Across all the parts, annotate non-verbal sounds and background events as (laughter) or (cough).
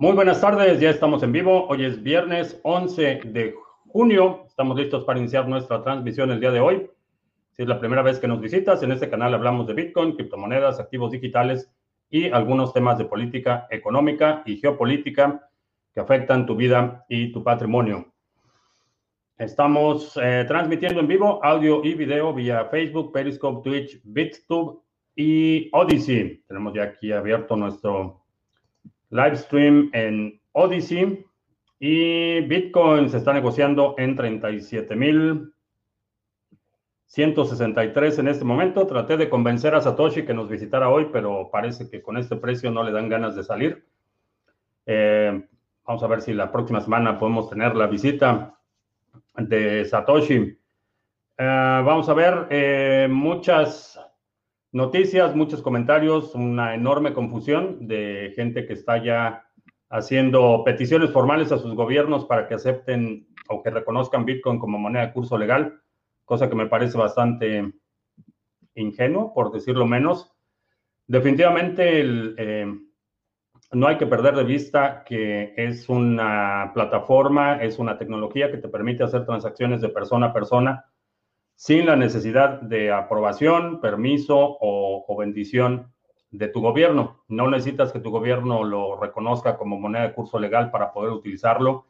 Muy buenas tardes, ya estamos en vivo. Hoy es viernes 11 de junio. Estamos listos para iniciar nuestra transmisión el día de hoy. Si es la primera vez que nos visitas, en este canal hablamos de Bitcoin, criptomonedas, activos digitales y algunos temas de política económica y geopolítica que afectan tu vida y tu patrimonio. Estamos eh, transmitiendo en vivo audio y video vía Facebook, Periscope, Twitch, BitTube y Odyssey. Tenemos ya aquí abierto nuestro live stream en Odyssey y Bitcoin se está negociando en 37.163 en este momento. Traté de convencer a Satoshi que nos visitara hoy, pero parece que con este precio no le dan ganas de salir. Eh, vamos a ver si la próxima semana podemos tener la visita de Satoshi. Eh, vamos a ver eh, muchas noticias, muchos comentarios, una enorme confusión de gente que está ya haciendo peticiones formales a sus gobiernos para que acepten o que reconozcan Bitcoin como moneda de curso legal, cosa que me parece bastante ingenuo, por decirlo menos. Definitivamente eh, no hay que perder de vista que es una plataforma, es una tecnología que te permite hacer transacciones de persona a persona sin la necesidad de aprobación, permiso o, bendición de tu gobierno. No necesitas que tu gobierno lo reconozca como moneda de curso legal para poder utilizarlo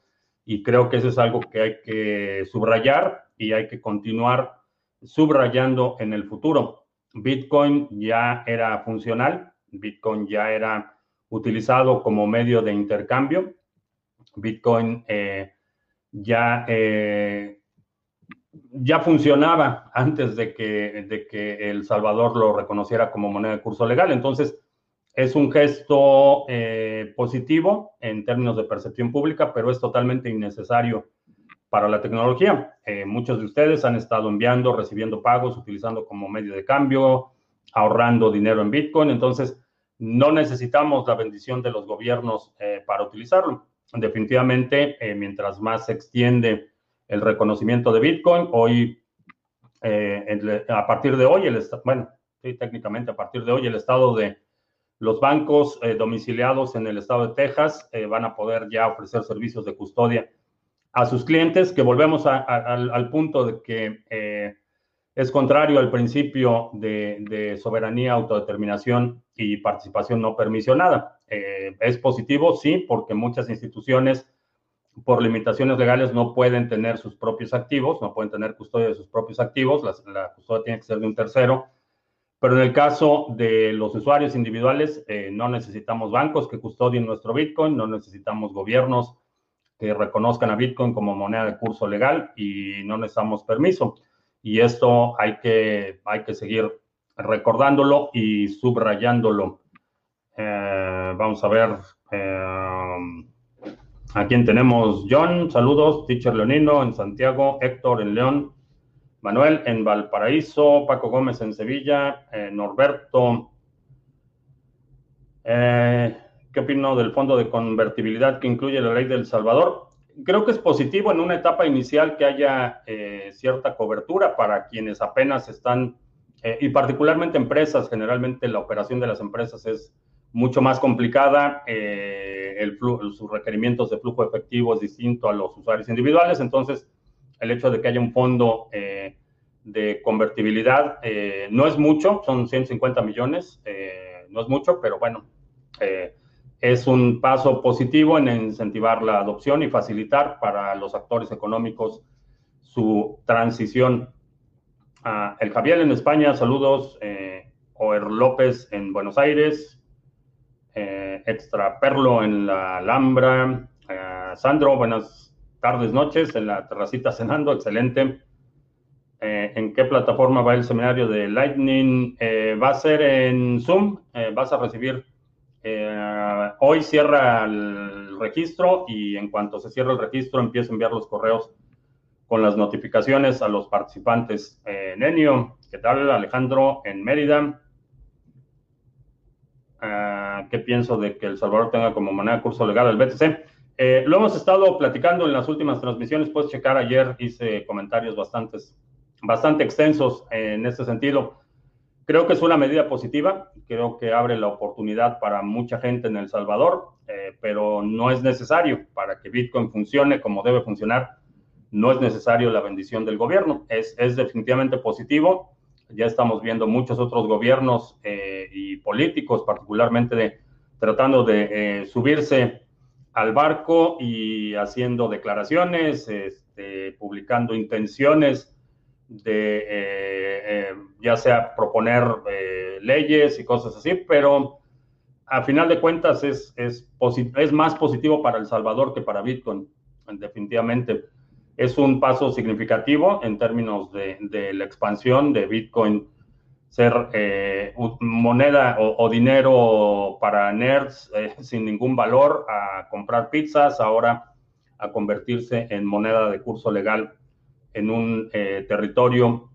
y creo que eso es algo que hay que subrayar y hay que continuar subrayando en el futuro. Bitcoin ya era funcional, Bitcoin ya era utilizado como medio de intercambio, Bitcoin eh, ya eh, ya funcionaba antes de que, El Salvador lo reconociera como moneda de curso legal. Entonces, es un gesto eh, positivo en términos de percepción pública, pero es totalmente innecesario para la tecnología. Eh, muchos de ustedes han estado enviando, recibiendo pagos, utilizando como medio de cambio, ahorrando dinero en Bitcoin. Entonces, no necesitamos la bendición de los gobiernos eh, para utilizarlo. Definitivamente, mientras más se extiende el reconocimiento de Bitcoin. Hoy, eh, a partir de hoy, el bueno, sí, técnicamente a partir de hoy, el estado de los bancos eh, domiciliados en el estado de Texas eh, van a poder ya ofrecer servicios de custodia a sus clientes, que volvemos al, punto de que es contrario al principio de, de, soberanía, autodeterminación y participación no permisionada. es positivo, sí, porque muchas instituciones por limitaciones legales no pueden tener sus propios activos, no pueden tener custodia de sus propios activos, la, custodia tiene que ser de un tercero. Pero en el caso de los usuarios individuales, eh, no necesitamos bancos que custodien nuestro Bitcoin, no necesitamos gobiernos que reconozcan a Bitcoin como moneda de curso legal y no necesitamos permiso. Y esto hay que, hay que seguir recordándolo y subrayándolo. Eh, vamos a ver. Eh, ¿A quién tenemos? John, saludos. Teacher Leonino en Santiago. Héctor en León. Manuel en Valparaíso. Paco Gómez en Sevilla. Eh, Norberto. Eh, ¿Qué opino del fondo de convertibilidad que incluye la ley del Salvador? Creo que es positivo en una etapa inicial que haya eh, cierta cobertura para quienes apenas están, y particularmente empresas, generalmente la operación de las empresas es mucho más complicada, eh, el sus requerimientos de flujo efectivo es distinto a los usuarios individuales, entonces el hecho de que haya un fondo eh, de convertibilidad eh, no es mucho, son 150 millones, no es mucho, pero bueno, es un paso positivo en incentivar la adopción y facilitar para los actores económicos su transición. Ah, el Javier en España, saludos. Oer López en Buenos Aires, eh, extra Perlo en la Alhambra. Eh, Sandro, buenas tardes, noches, en la terracita cenando, excelente. Eh, ¿En qué plataforma va el seminario de Lightning? va a ser en Zoom, vas a recibir, hoy cierra el registro y en cuanto se cierre el registro empiezo a enviar los correos con las notificaciones a los participantes. Nenio, ¿qué tal? Alejandro en Mérida. Qué pienso de que El Salvador tenga como moneda curso legal el BTC. Eh, lo hemos estado platicando en las últimas transmisiones, puedes checar ayer, hice comentarios bastantes, bastante extensos en este sentido. Creo que es una medida positiva creo que abre la oportunidad para mucha gente en El Salvador, eh, pero no es necesario para que Bitcoin funcione como debe funcionar. No es necesario la bendición del gobierno. Es, es definitivamente positivo. Ya estamos viendo muchos otros gobiernos eh, y políticos, particularmente tratando de eh, subirse al barco y haciendo declaraciones, este, publicando intenciones de eh, ya sea proponer leyes y cosas así, pero a final de cuentas es, es más positivo para El Salvador que para Bitcoin, definitivamente. Es un paso significativo en términos de, de la expansión de Bitcoin. Ser moneda o, dinero para nerds (laughs) sin ningún valor a comprar pizzas, ahora a convertirse en moneda de curso legal en un eh, territorio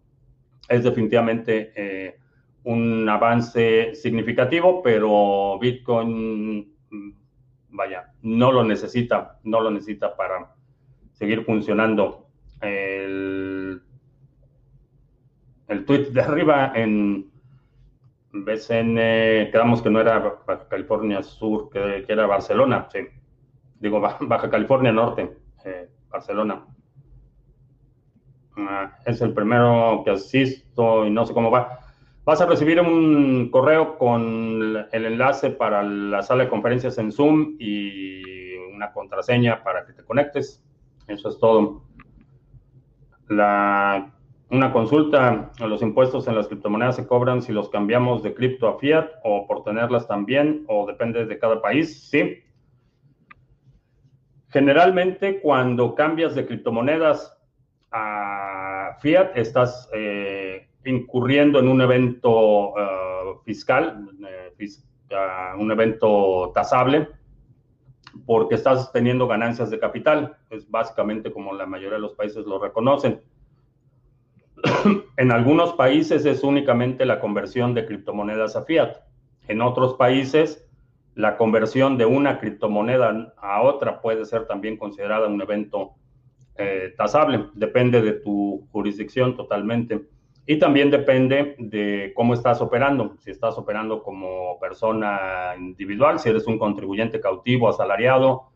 es definitivamente eh, un avance significativo, pero Bitcoin, mm, vaya, no lo necesita, no lo necesita para seguir funcionando. El, el tweet de arriba en BCN, quedamos que no era Baja California Sur, que, era Barcelona, sí. Digo, Baja California Norte, eh, Barcelona. Ah, es el primero que asisto y no sé cómo va. Vas a recibir un correo con el enlace para la sala de conferencias en Zoom y una contraseña para que te conectes. Eso es todo. La, una consulta, los impuestos en las criptomonedas se cobran si los cambiamos de cripto a fiat o por tenerlas también o depende de cada país. Sí. Generalmente cuando cambias de criptomonedas a Fiat, estás eh, incurriendo en un evento uh, fiscal, uh, un evento tasable, porque estás teniendo ganancias de capital. Es básicamente como la mayoría de los países lo reconocen. (clears throat) en algunos países es únicamente la conversión de criptomonedas a fiat. En otros países, la conversión de una criptomoneda a otra puede ser también considerada un evento eh, tasable. Depende de tu jurisdicción totalmente. Y también depende de cómo estás operando. Si estás operando como persona individual, si eres un contribuyente cautivo, asalariado,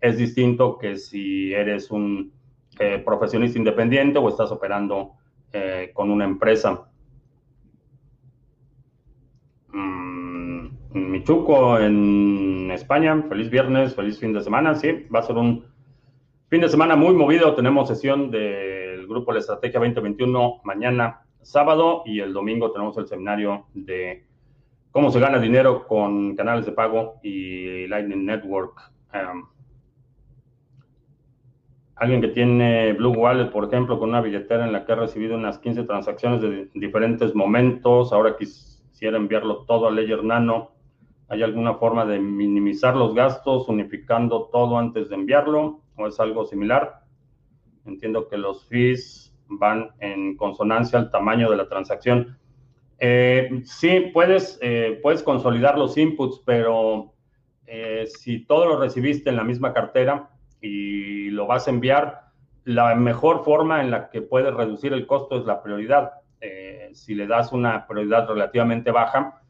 es distinto que si eres un eh, profesionista independiente o estás operando eh, con una empresa. Mm, Michuco en España, feliz viernes, feliz fin de semana. Sí, va a ser un Fin de semana muy movido, tenemos sesión del grupo La Estrategia 2021 mañana sábado y el domingo tenemos el seminario de cómo se gana dinero con canales de pago y Lightning Network. Um, alguien que tiene Blue Wallet, por ejemplo, con una billetera en la que ha recibido unas 15 transacciones de diferentes momentos, ahora quisiera enviarlo todo a Ledger Nano. ¿Hay alguna forma de minimizar los gastos unificando todo antes de enviarlo? o es algo similar. Entiendo que los fees van en consonancia al tamaño de la transacción. Eh, sí, puedes, eh, puedes consolidar los inputs, pero eh, si todo lo recibiste en la misma cartera y lo vas a enviar, la mejor forma en la que puedes reducir el costo es la prioridad. si le das una prioridad relativamente baja,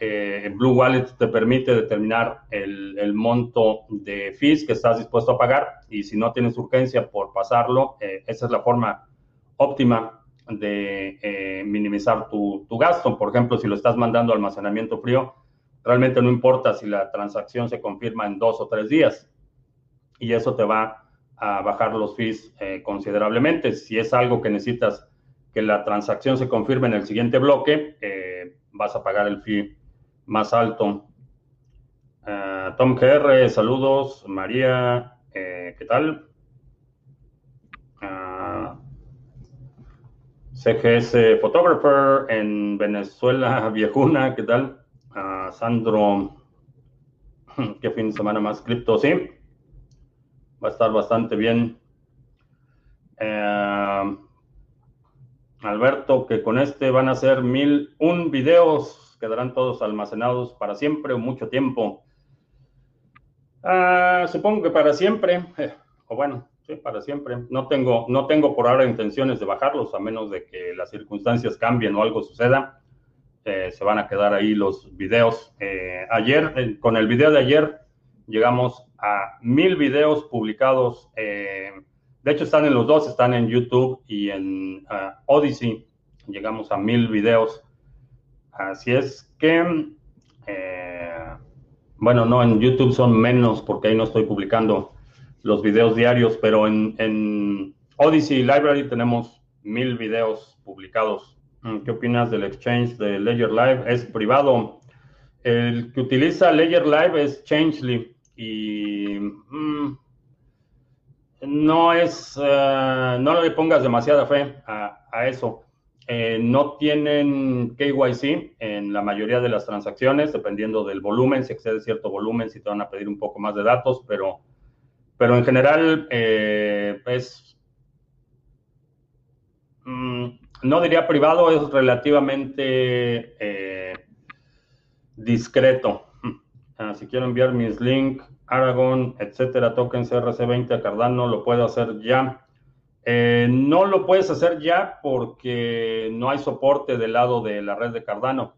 eh, Blue Wallet te permite determinar el, monto de fees que estás dispuesto a pagar y si no tienes urgencia por pasarlo, eh, esa es la forma óptima de eh, minimizar tu, gasto. Por ejemplo, si lo estás mandando a almacenamiento frío, realmente no importa si la transacción se confirma en dos o tres días y eso te va a bajar los fees considerablemente. Si es algo que necesitas que la transacción se confirme en el siguiente bloque, vas a pagar el fee más alto. Uh, Tom GR, saludos. María, eh, ¿qué tal? Uh, CGS Photographer en Venezuela, (laughs) Viejuna, ¿qué tal? Uh, Sandro, (laughs) ¿qué fin de semana más cripto? Sí, va a estar bastante bien. Alberto, que con este van a ser mil un videos quedarán todos almacenados para siempre o mucho tiempo. Ah, supongo que para siempre, eh, o bueno, sí, para siempre. No tengo, no tengo por ahora intenciones de bajarlos, a menos de que las circunstancias cambien o algo suceda. eh, se van a quedar ahí los videos. ayer, con el video de ayer, llegamos a mil videos publicados. de hecho, están en los dos, están en YouTube y en Odyssey. Llegamos a mil videos. Así es que, bueno, no, en YouTube son menos porque ahí no estoy publicando los videos diarios, pero en, Odyssey Library tenemos mil videos publicados. Mm, ¿Qué opinas del exchange de Ledger Live? Es privado. El que utiliza Ledger Live es Changely y mm, no es, eh, no le pongas demasiada fe a, eso. Eh, no tienen KYC en la mayoría de las transacciones, dependiendo del volumen, si excede cierto volumen, si te van a pedir un poco más de datos, pero pero en general eh, mm, no diría privado, es relativamente eh, discreto. Ah, si quiero enviar mis link, Aragon, etcétera, tokens RC20 a Cardano, lo puedo hacer ya. Eh, no lo puedes hacer ya porque no hay soporte del lado de la red de Cardano.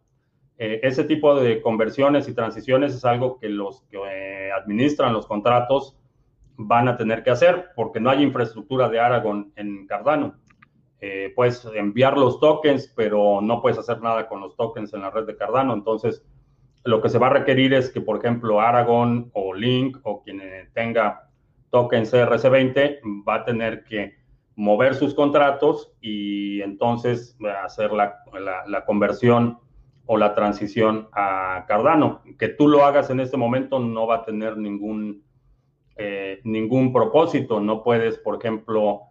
ese tipo de conversiones y transiciones es algo que los que administran los contratos van a tener que hacer porque no hay infraestructura de Aragon en Cardano. Eh, puedes enviar los tokens, pero no puedes hacer nada con los tokens en la red de Cardano. Entonces, lo que se va a requerir es que, por ejemplo, Aragon o Link o quien tenga tokens CRC20 va a tener que mover sus contratos y entonces hacer la, la conversión o la transición a Cardano. Que tú lo hagas en este momento no va a tener ningún eh, ningún propósito. No puedes, por ejemplo,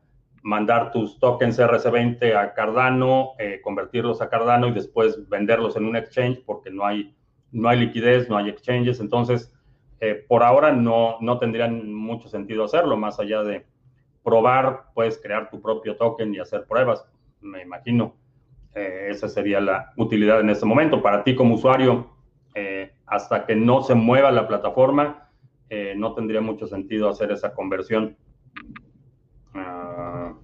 mandar tus tokens RC20 a Cardano, eh, convertirlos a Cardano y después venderlos en un exchange porque no hay, no hay liquidez, no hay exchanges. Entonces, eh, por ahora no, no tendrían mucho sentido hacerlo, más allá de probar, puedes crear tu propio token y hacer pruebas, me imagino. esa sería la utilidad en este momento. Para ti como usuario, hasta que no se mueva la plataforma, eh, no tendría mucho sentido hacer esa conversión. Uh,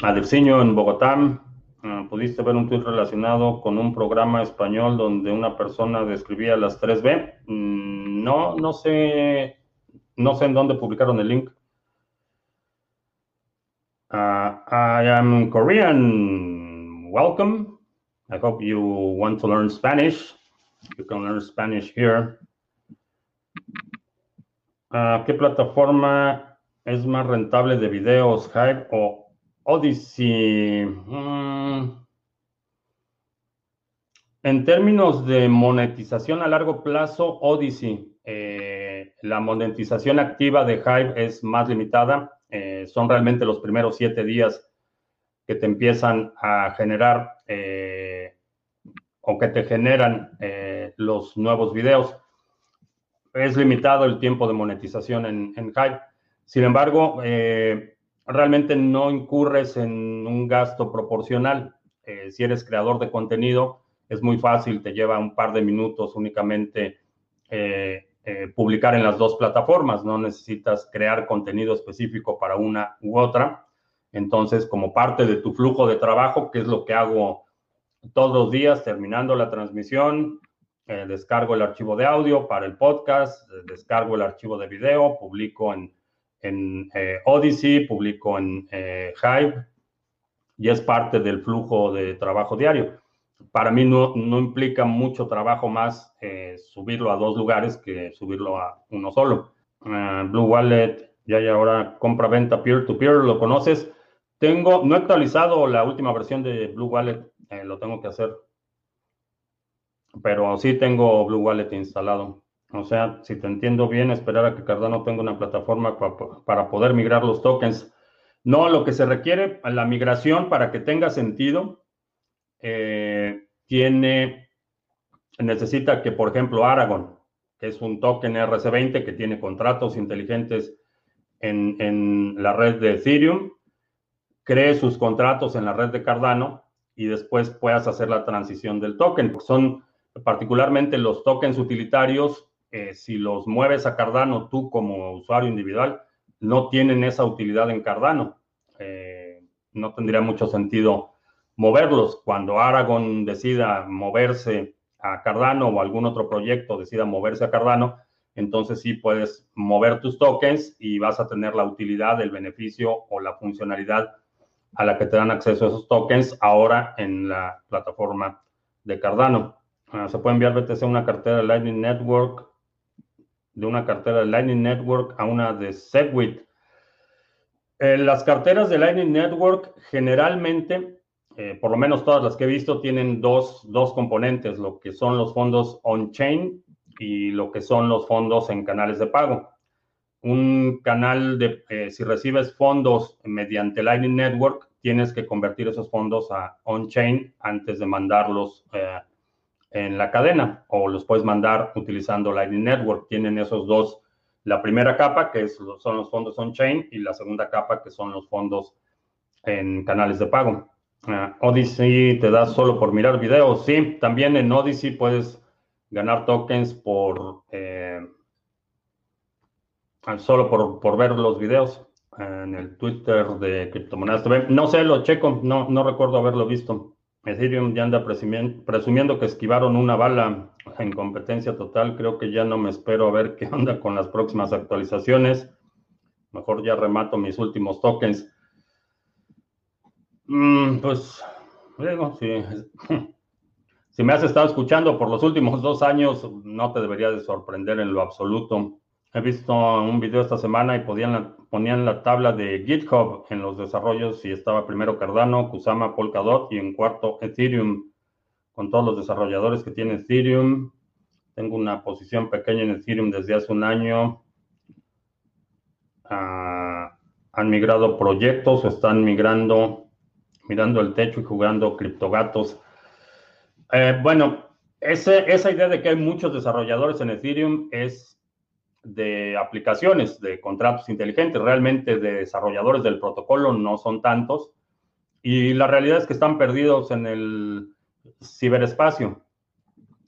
en Bogotá, ah, ¿pudiste ver un tweet relacionado con un programa español donde una persona describía las 3B? Mm, no, no sé, no sé en dónde publicaron el link. Uh, I am Korean. Welcome. I hope you want to learn Spanish. You can learn Spanish here. ¿Qué plataforma es más rentable de videos, Hype o Odyssey? Mm. En términos de monetización a largo plazo, Odyssey. Eh, la monetización activa de Hype es más limitada. Eh, son realmente los primeros siete días que te empiezan a generar eh, o que te generan los nuevos videos es limitado el tiempo de monetización en, en. Sin embargo, eh, realmente no incurres en un gasto proporcional. Eh, si eres creador de contenido, es muy fácil, te lleva un par de minutos únicamente eh, publicar en las dos plataformas. No necesitas crear contenido específico para una u otra. Entonces, como parte de tu flujo de trabajo, que es lo que hago todos los días, terminando la transmisión, eh, descargo el archivo de audio para el podcast, eh, descargo el archivo de video, publico en, en eh, Odyssey, publico en Hive y es parte del flujo de trabajo diario. Para mí no, no implica mucho trabajo más subirlo a dos lugares que subirlo a uno solo. Blue Wallet, ya hay ahora compra-venta peer-to-peer, ¿lo conoces? Tengo, no he actualizado la última versión de Blue Wallet, lo tengo que hacer pero sí tengo Blue Wallet instalado. O sea, si te entiendo bien, esperar a que Cardano tenga una plataforma para poder migrar los tokens. No, lo que se requiere, la migración para que tenga sentido, eh, tiene, necesita que, por ejemplo, Aragon, que es un token RC20 que tiene contratos inteligentes en, en la red de Ethereum, cree sus contratos en la red de Cardano y después puedas hacer la transición del token. Son particularmente los tokens utilitarios, eh, si los mueves a Cardano tú como usuario individual, no tienen esa utilidad en Cardano. Eh, no tendría mucho sentido moverlos. Cuando Aragon decida moverse a Cardano o algún otro proyecto decida moverse a Cardano, entonces sí puedes mover tus tokens y vas a tener la utilidad, el beneficio o la funcionalidad a la que te dan acceso esos tokens ahora en la plataforma de Cardano. Ah, se puede enviar BTC a una cartera de Lightning Network, de una cartera de Lightning Network a una de Segwit. Eh, las carteras de Lightning Network generalmente, eh, por lo menos todas las que he visto, tienen dos, dos componentes, lo que son los fondos on-chain y lo que son los fondos en canales de pago. Un canal de, eh, si recibes fondos mediante Lightning Network, tienes que convertir esos fondos a on-chain antes de mandarlos en la cadena o los puedes mandar utilizando Lightning Network. Tienen esos dos, la primera capa que son los fondos on-chain y la segunda capa que son los fondos en canales de pago. Uh, Odyssey te da solo por mirar videos. Sí, también en Odyssey puedes ganar tokens por eh, solo por, por, ver los videos en el Twitter de Criptomonedas TV. No sé, lo checo, no, no recuerdo haberlo visto. Ethereum ya anda presumiendo que esquivaron una bala en competencia total. Creo que ya no me espero a ver qué (laughs) onda con las próximas actualizaciones. Mejor ya remato mis últimos tokens. Mm, pues, digo, si, (laughs) si me has estado escuchando por los últimos dos años, no te debería de sorprender en lo absoluto. He visto un video esta semana y podían, ponían la tabla de GitHub en los desarrollos y estaba primero Cardano, Kusama, Polkadot y en cuarto Ethereum, con todos los desarrolladores que tiene Ethereum. Tengo una posición pequeña en Ethereum desde hace un año. Ah, han migrado proyectos o están migrando, mirando el techo y jugando criptogatos. Eh, bueno, esa idea de que hay muchos desarrolladores en Ethereum es de aplicaciones, de contratos inteligentes, realmente de desarrolladores del protocolo no son tantos. Y la realidad es que están perdidos en el ciberespacio.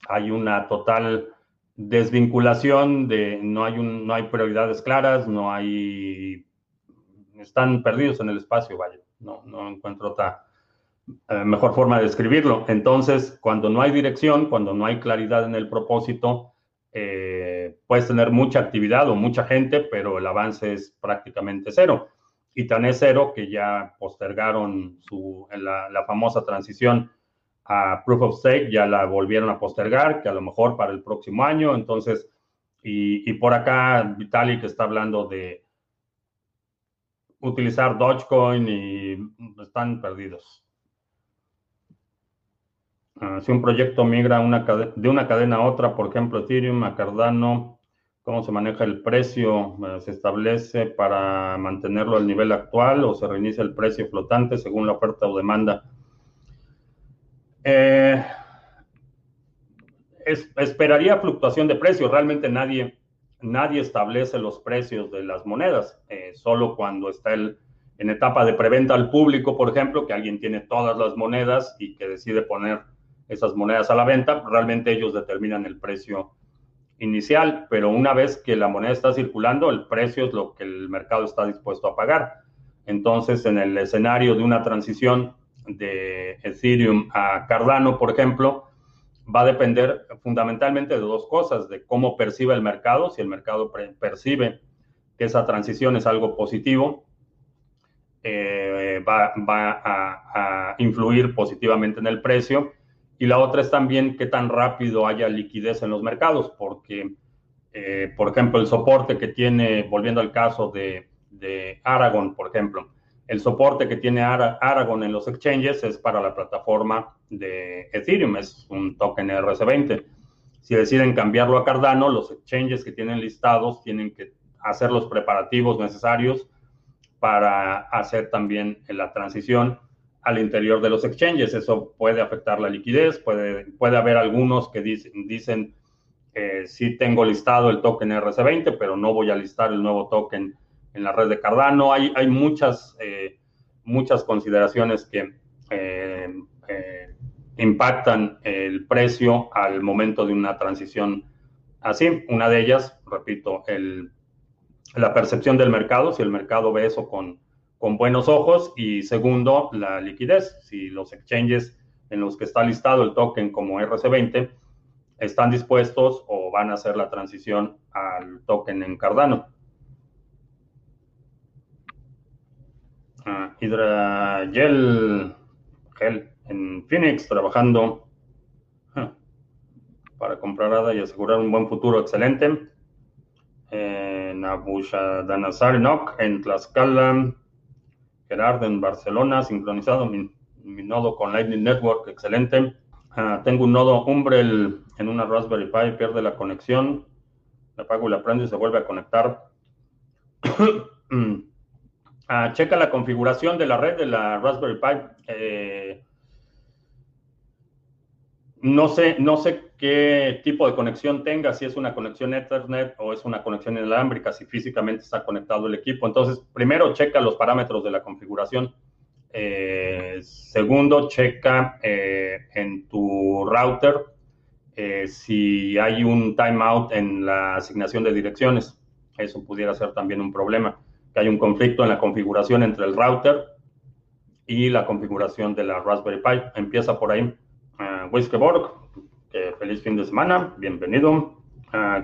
Hay una total desvinculación de no hay un, no hay prioridades claras, no hay están perdidos en el espacio, vaya. No, no encuentro otra eh, mejor forma de describirlo. Entonces, cuando no hay dirección, cuando no hay claridad en el propósito, eh, puedes tener mucha actividad o mucha gente, pero el avance es prácticamente cero. Y tan es cero que ya postergaron su, la, famosa transición a Proof of Stake, ya la volvieron a postergar, que a lo mejor para el próximo año. Entonces, y, y por acá Vitalik está hablando de utilizar Dogecoin y están perdidos. Ah, si un proyecto migra de una cadena a otra, por ejemplo, Ethereum a Cardano, ¿cómo se maneja el precio? Eh, ¿Se establece para mantenerlo al nivel actual o se reinicia el precio flotante según la oferta o demanda? Eh, esperaría fluctuación de precios. Realmente nadie, nadie establece los precios de las monedas, eh, solo cuando está en etapa de preventa al público, por ejemplo, que alguien tiene todas las monedas y que decide poner esas monedas a la venta, realmente ellos determinan el precio inicial, pero una vez que la moneda está circulando, el precio es lo que el mercado está dispuesto a pagar. Entonces, en el escenario de una transición de Ethereum a Cardano, por ejemplo, va a depender fundamentalmente de dos cosas, de cómo percibe el mercado, si el mercado percibe que esa transición es algo positivo, eh, va, a, a influir positivamente en el precio y la otra es también qué tan rápido haya liquidez en los mercados, porque, eh, por ejemplo, el soporte que tiene, volviendo al caso de, de Aragon, por ejemplo, el soporte que tiene Aragon en los exchanges es para la plataforma de Ethereum, es un token RC20. Si deciden cambiarlo a Cardano, los exchanges que tienen listados tienen que hacer los preparativos necesarios para hacer también la transición al interior de los exchanges. Eso puede afectar la liquidez, puede, puede haber algunos que dicen, dicen eh, sí tengo listado el token RC20, pero no voy a listar el nuevo token en la red de Cardano. Hay, hay muchas, eh, muchas consideraciones que eh, impactan el precio al momento de una transición así. Una de ellas, repito, el, la percepción del mercado, si el mercado ve eso con con buenos ojos y segundo, la liquidez. Si los exchanges en los que está listado el token como RC20 están dispuestos o van a hacer la transición al token en Cardano. Uh, Hydra en Phoenix trabajando para comprar ADA y asegurar un buen futuro excelente. En Abushadanassar en Tlaxcala, Gerard en Barcelona, sincronizado mi, nodo con Lightning Network, excelente. Ah, tengo un nodo Umbrel en una Raspberry Pi, pierde la conexión, le apago y la prendo y se vuelve a conectar. (coughs) Ah, checa la configuración de la red de la Raspberry Pi. Eh, no sé, no sé qué tipo de conexión tenga, si es una conexión Ethernet o es una conexión inalámbrica, si físicamente está conectado el equipo. Entonces, primero checa los parámetros de la configuración. Eh, segundo, checa eh, en tu router eh, si hay un timeout en la asignación de direcciones. Eso pudiera ser también un problema, que hay un conflicto en la configuración entre el router y la configuración de la Raspberry Pi. Empieza por ahí. Wiskeborg, que feliz fin de semana, bienvenido.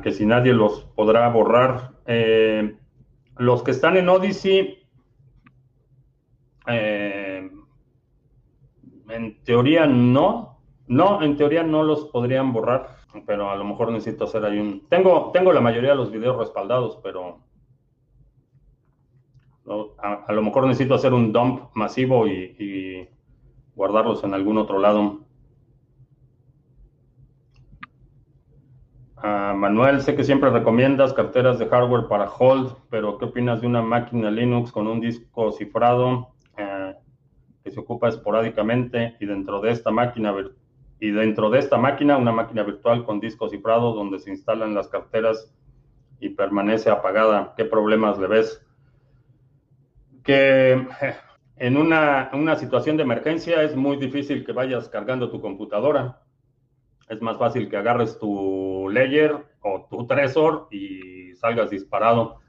que si nadie los podrá borrar. Eh, los que están en Odyssey, eh, en teoría no. No, en teoría no los podrían borrar, pero a lo mejor necesito hacer ahí un... Tengo, tengo la mayoría de los videos respaldados, pero a, lo mejor necesito hacer un dump masivo y guardarlos en algún otro lado. Manuel, sé que siempre recomiendas carteras de hardware para hold, pero ¿qué opinas de una máquina Linux con un disco cifrado eh, que se ocupa esporádicamente y dentro de esta máquina y dentro de esta máquina una máquina virtual con disco cifrado donde se instalan las carteras y permanece apagada? ¿Qué problemas le ves? Que eh, en una situación de emergencia es muy difícil que vayas cargando tu computadora es más fácil que agarres tu Ledger o tu Trezor y salgas disparado.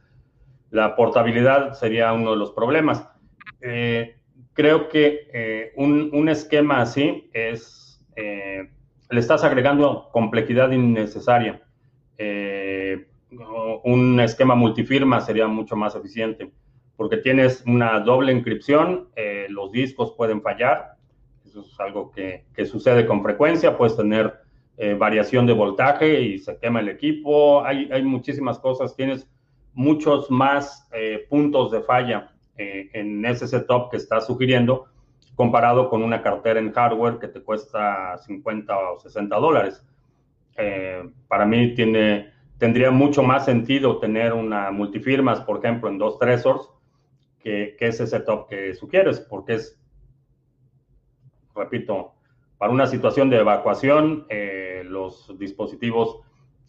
La portabilidad sería uno de los problemas. Eh, creo que eh, un, esquema así es, eh, le estás agregando complejidad innecesaria. un esquema multifirma sería mucho más eficiente porque tienes una doble inscripción, los discos pueden fallar, eso es algo que, que sucede con frecuencia, puedes tener eh, variación de voltaje y se quema el equipo. Hay, hay muchísimas cosas. Tienes muchos más eh, puntos de falla eh, en ese setup que estás sugiriendo comparado con una cartera en hardware que te cuesta 50 o 60 dólares. para mí tiene, tendría mucho más sentido tener una multifirmas, por ejemplo, en dos Tresors, que, que ese setup que sugieres, porque es, repito, para una situación de evacuación, eh, los dispositivos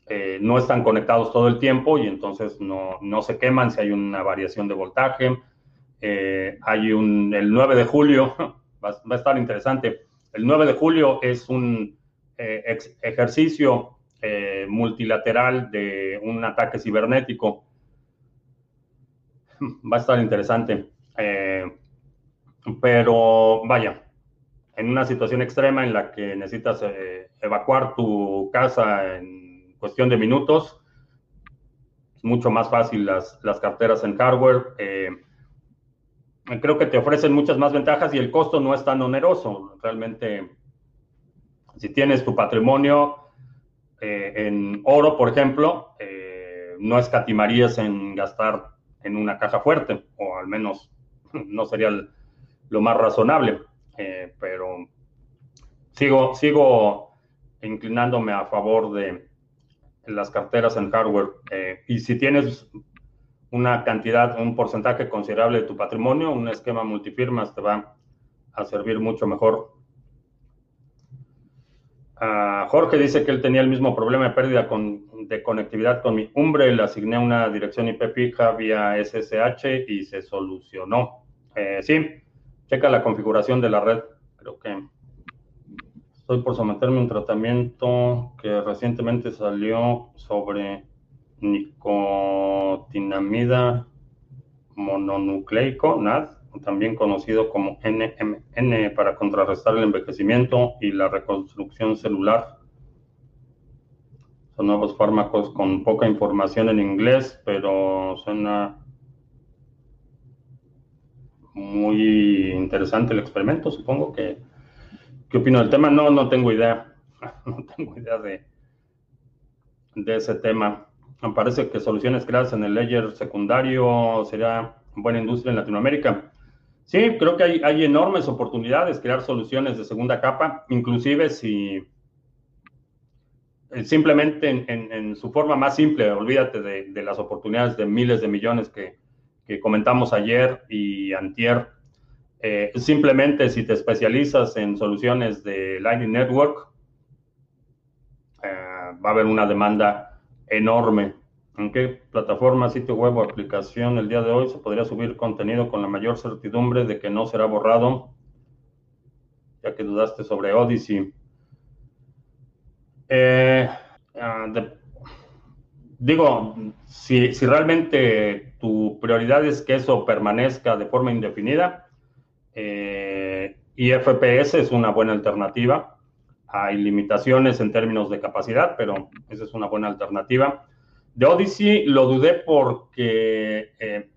eh, no están conectados todo el tiempo y entonces no, se queman si hay una variación de voltaje. Eh, hay un, el 9 de julio, (laughs) va, a estar interesante, el 9 de julio es un ejercicio multilateral de un ataque cibernético. (laughs) Va a estar interesante. pero vaya, en una situación extrema en la que necesitas eh, evacuar tu casa en cuestión de minutos, es mucho más fácil las, las carteras en hardware. Eh, creo que te ofrecen muchas más ventajas y el costo no es tan oneroso. Realmente, si tienes tu patrimonio eh, en oro, por ejemplo, no escatimarías en gastar en una caja fuerte, o al menos (laughs) no sería lo más razonable. Eh, pero sigo, sigo inclinándome a favor de las carteras en hardware. Eh, y si tienes una cantidad, un porcentaje considerable de tu patrimonio, un esquema multifirmas te va a servir mucho mejor. Ah, Jorge dice que él tenía el mismo problema de pérdida de conectividad con mi Umbre. Le asigné una dirección IP fija vía SSH y se solucionó. Eh, sí, checa la configuración de la red. Creo que estoy por someterme a un tratamiento que recientemente salió sobre nicotinamida mononucleico, NAD. también conocido como NMN, para contrarrestar el envejecimiento y la reconstrucción celular. Son nuevos fármacos con poca información en inglés, pero suena muy interesante el experimento. Supongo que. ¿Qué opino del tema? No, no tengo idea. (laughs) No tengo idea de, de ese tema. Me parece que soluciones creadas en el layer secundario sería buena industria en Latinoamérica. Sí, creo que hay, hay enormes oportunidades crear soluciones de segunda capa, inclusive si eh, simplemente en, su forma más simple, olvídate de, las oportunidades de miles de millones que, comentamos ayer y antier. Eh, simplemente si te especializas en soluciones de Lightning Network, eh, va a haber una demanda enorme. ¿En qué plataforma, sitio web o aplicación el día de hoy se podría subir contenido con la mayor certidumbre de que no será borrado? Ya que dudaste sobre Odyssey. Eh, ah, digo, si, realmente tu prioridad es que eso permanezca de forma indefinida, eh, IFPS es una buena alternativa. Hay limitaciones en términos de capacidad, pero esa es una buena alternativa. De Odyssey lo dudé porque, eh,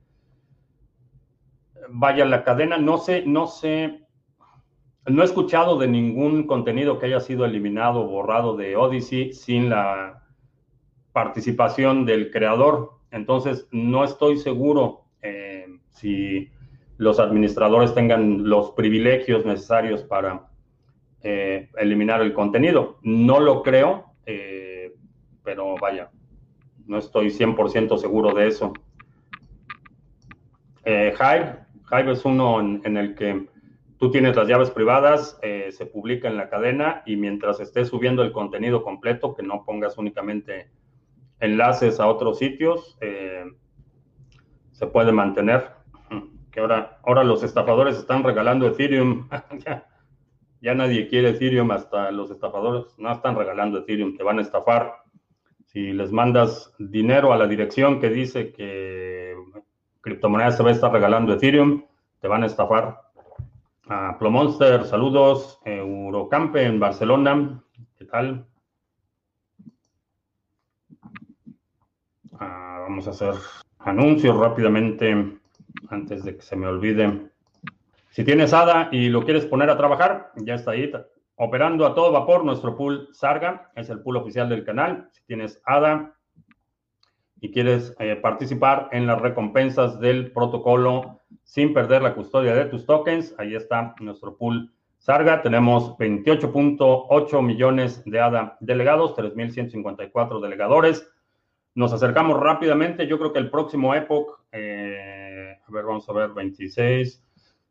vaya, la cadena, no sé, no sé no he escuchado de ningún contenido que haya sido eliminado o borrado de Odyssey sin la participación del creador. Entonces, no estoy seguro eh, si los administradores tengan los privilegios necesarios para eh, eliminar el contenido. No lo creo, eh, pero vaya, no estoy 100% seguro de eso. Hive, Hive es uno en el que Tú tienes las llaves privadas, se publica en la cadena y mientras estés subiendo el contenido completo, que no pongas únicamente enlaces a otros sitios, eh, se puede mantener. Que ahora, ahora los estafadores están regalando Ethereum. (laughs) ya, nadie quiere Ethereum, hasta los estafadores no están regalando Ethereum, te van a estafar. Si les mandas dinero a la dirección que dice que criptomonedas se va a estar regalando Ethereum, te van a estafar. A Plomonster, saludos. Eurocampe en Barcelona, ¿qué tal? Ah, vamos a hacer anuncios rápidamente antes de que se me olvide. Si tienes ADA y lo quieres poner a trabajar, ya está ahí operando a todo vapor nuestro pool Sarga, es el pool oficial del canal. Si tienes ADA y quieres eh, participar en las recompensas del protocolo sin perder la custodia de tus tokens. Ahí está nuestro pool Sarga. Tenemos 28.8 millones de ADA delegados, 3.154 delegadores. Nos acercamos rápidamente. Yo creo que el próximo Epoch, eh, a ver, vamos a ver, 26.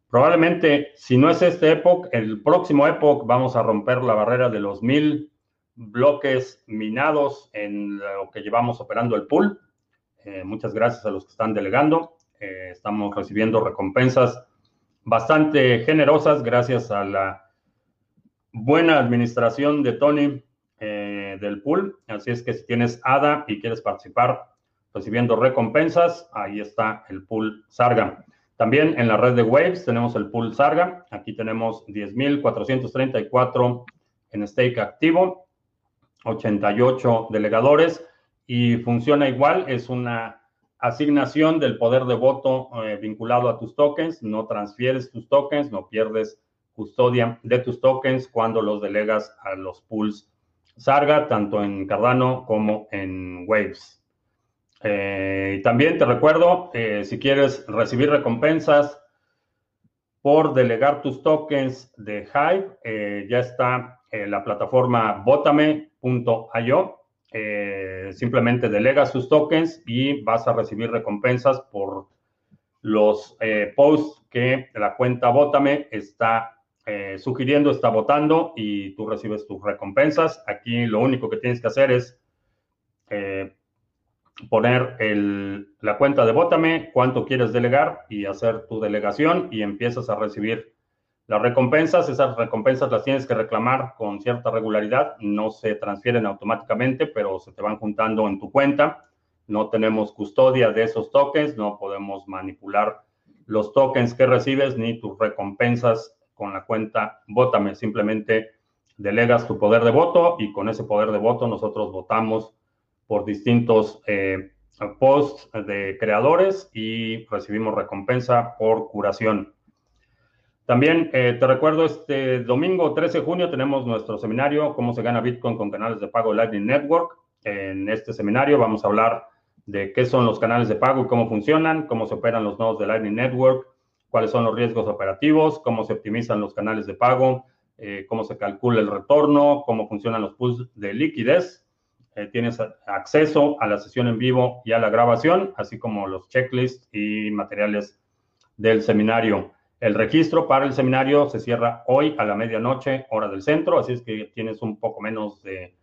Probablemente, si no es este Epoch, el próximo Epoch vamos a romper la barrera de los mil bloques minados en lo que llevamos operando el pool. Eh, muchas gracias a los que están delegando. Eh, estamos recibiendo recompensas bastante generosas gracias a la buena administración de Tony del pool. Así es que si tienes ADA y quieres participar recibiendo recompensas, ahí está el pool Sarga. También en la red de Waves tenemos el pool Sarga. Aquí tenemos 10.434 en stake activo, 88 delegadores y funciona igual. Es una asignación del poder de voto eh, vinculado a tus tokens, no transfieres tus tokens, no pierdes custodia de tus tokens cuando los delegas a los pools Sarga, tanto en Cardano como en Waves. Eh, también te recuerdo, eh, si quieres recibir recompensas por delegar tus tokens de Hive, ya está la plataforma botame.io eh, simplemente delegas sus tokens y vas a recibir recompensas por los eh, posts que la cuenta Bótame está eh, sugiriendo, está votando y tú recibes tus recompensas. Aquí lo único que tienes que hacer es poner la cuenta de Bótame, cuánto quieres delegar y hacer tu delegación y empiezas a recibir las recompensas, esas recompensas las tienes que reclamar con cierta regularidad, no se transfieren automáticamente, pero se te van juntando en tu cuenta. No tenemos custodia de esos tokens, no podemos manipular los tokens que recibes ni tus recompensas con la cuenta Vótame. Simplemente delegas tu poder de voto y con ese poder de voto nosotros votamos por distintos eh, posts de creadores y recibimos recompensa por curación. También eh, te recuerdo, este domingo 13 de junio tenemos nuestro seminario, cómo se gana Bitcoin con canales de pago Lightning Network. En este seminario vamos a hablar de qué son los canales de pago y cómo funcionan, cómo se operan los nodos de Lightning Network, cuáles son los riesgos operativos, cómo se optimizan los canales de pago, eh, cómo se calcula el retorno, cómo funcionan los pools de liquidez. Eh, tienes acceso a la sesión en vivo y a la grabación, así como los checklists y materiales del seminario. El registro para el seminario se cierra hoy a la medianoche, hora del centro, así es que tienes un poco menos de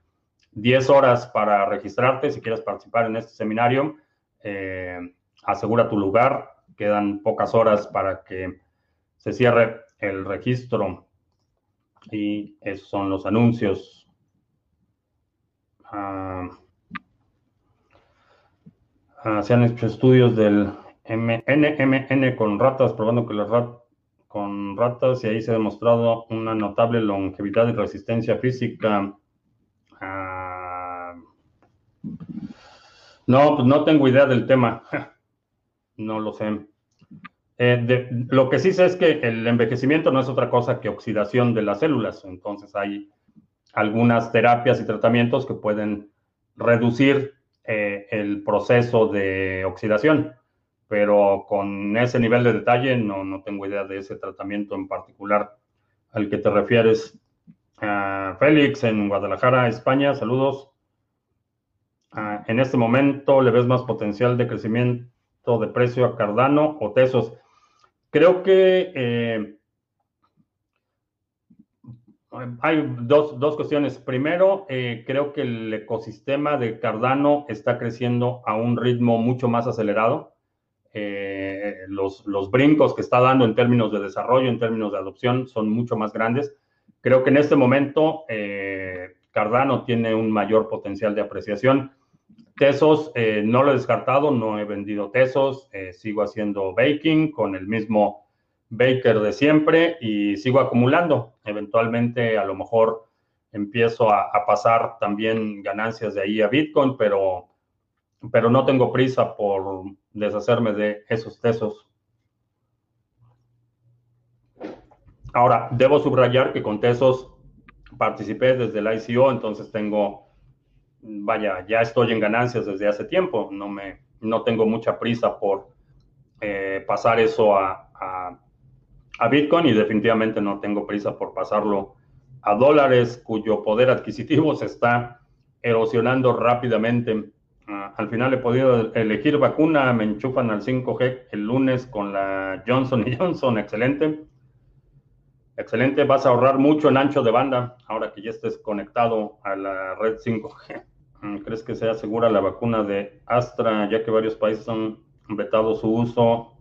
10 horas para registrarte si quieres participar en este seminario. Eh, asegura tu lugar, quedan pocas horas para que se cierre el registro y esos son los anuncios. Ah, se han hecho estudios del NMN con ratas, probando que las ratas con ratas y ahí se ha demostrado una notable longevidad y resistencia física. Ah, no, pues no tengo idea del tema. (laughs) no lo sé. Eh, lo que sí sé es que el envejecimiento no es otra cosa que oxidación de las células. Entonces hay algunas terapias y tratamientos que pueden reducir eh, el proceso de oxidación pero con ese nivel de detalle no, no tengo idea de ese tratamiento en particular al que te refieres. Félix, en Guadalajara, España, saludos. Ah, en este momento, ¿le ves más potencial de crecimiento de precio a Cardano o Tesos? Creo que eh, hay dos, dos, cuestiones. Primero, eh, creo que el ecosistema de Cardano está creciendo a un ritmo mucho más acelerado. Eh, los, los, brincos que está dando en términos de desarrollo, en términos de adopción, son mucho más grandes. Creo que en este momento Cardano tiene un mayor potencial de apreciación. Tesos eh, no lo he descartado, no he vendido Tesos, sigo haciendo baking con el mismo baker de siempre y sigo acumulando. Eventualmente a lo mejor empiezo a, a pasar también ganancias de ahí a Bitcoin, pero pero no tengo prisa por deshacerme de esos tesos. Ahora, debo subrayar que con Tesos participé desde el ICO, entonces tengo, vaya, ya estoy en ganancias desde hace tiempo, no, me, no tengo mucha prisa por eh, pasar eso a, a, Bitcoin y definitivamente no tengo prisa por pasarlo a dólares cuyo poder adquisitivo se está erosionando rápidamente Ah, al final he podido elegir vacuna, me enchufan al 5G el lunes con la Johnson Johnson, excelente. Excelente, vas a ahorrar mucho en ancho de banda ahora que ya estés conectado a la red 5G. Mm, ¿Crees que sea segura la vacuna de Astra, ya que varios países han vetado su uso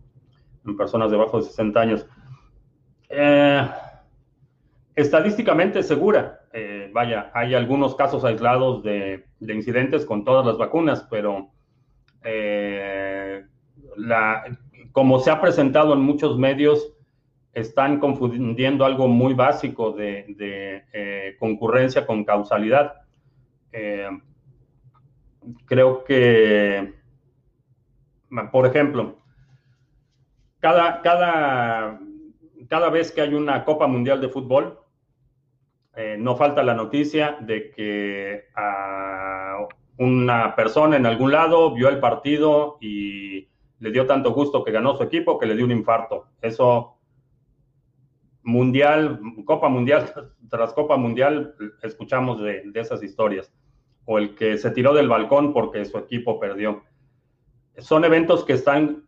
en personas debajo de 60 años? Eh, estadísticamente segura. Eh, vaya, hay algunos casos aislados de, incidentes con todas las vacunas, pero eh, como se ha presentado en muchos medios, están confundiendo algo muy básico de, eh, concurrencia con causalidad. creo que, por ejemplo, cada, cada, cada vez que hay una Copa Mundial de Fútbol, eh, no falta la noticia de que una persona en algún lado vio el partido y le dio tanto gusto que ganó su equipo que le dio un infarto. Eso, mundial, Copa Mundial (laughs) tras Copa Mundial, escuchamos de, esas historias. O el que se tiró del balcón porque su equipo perdió. Son eventos que están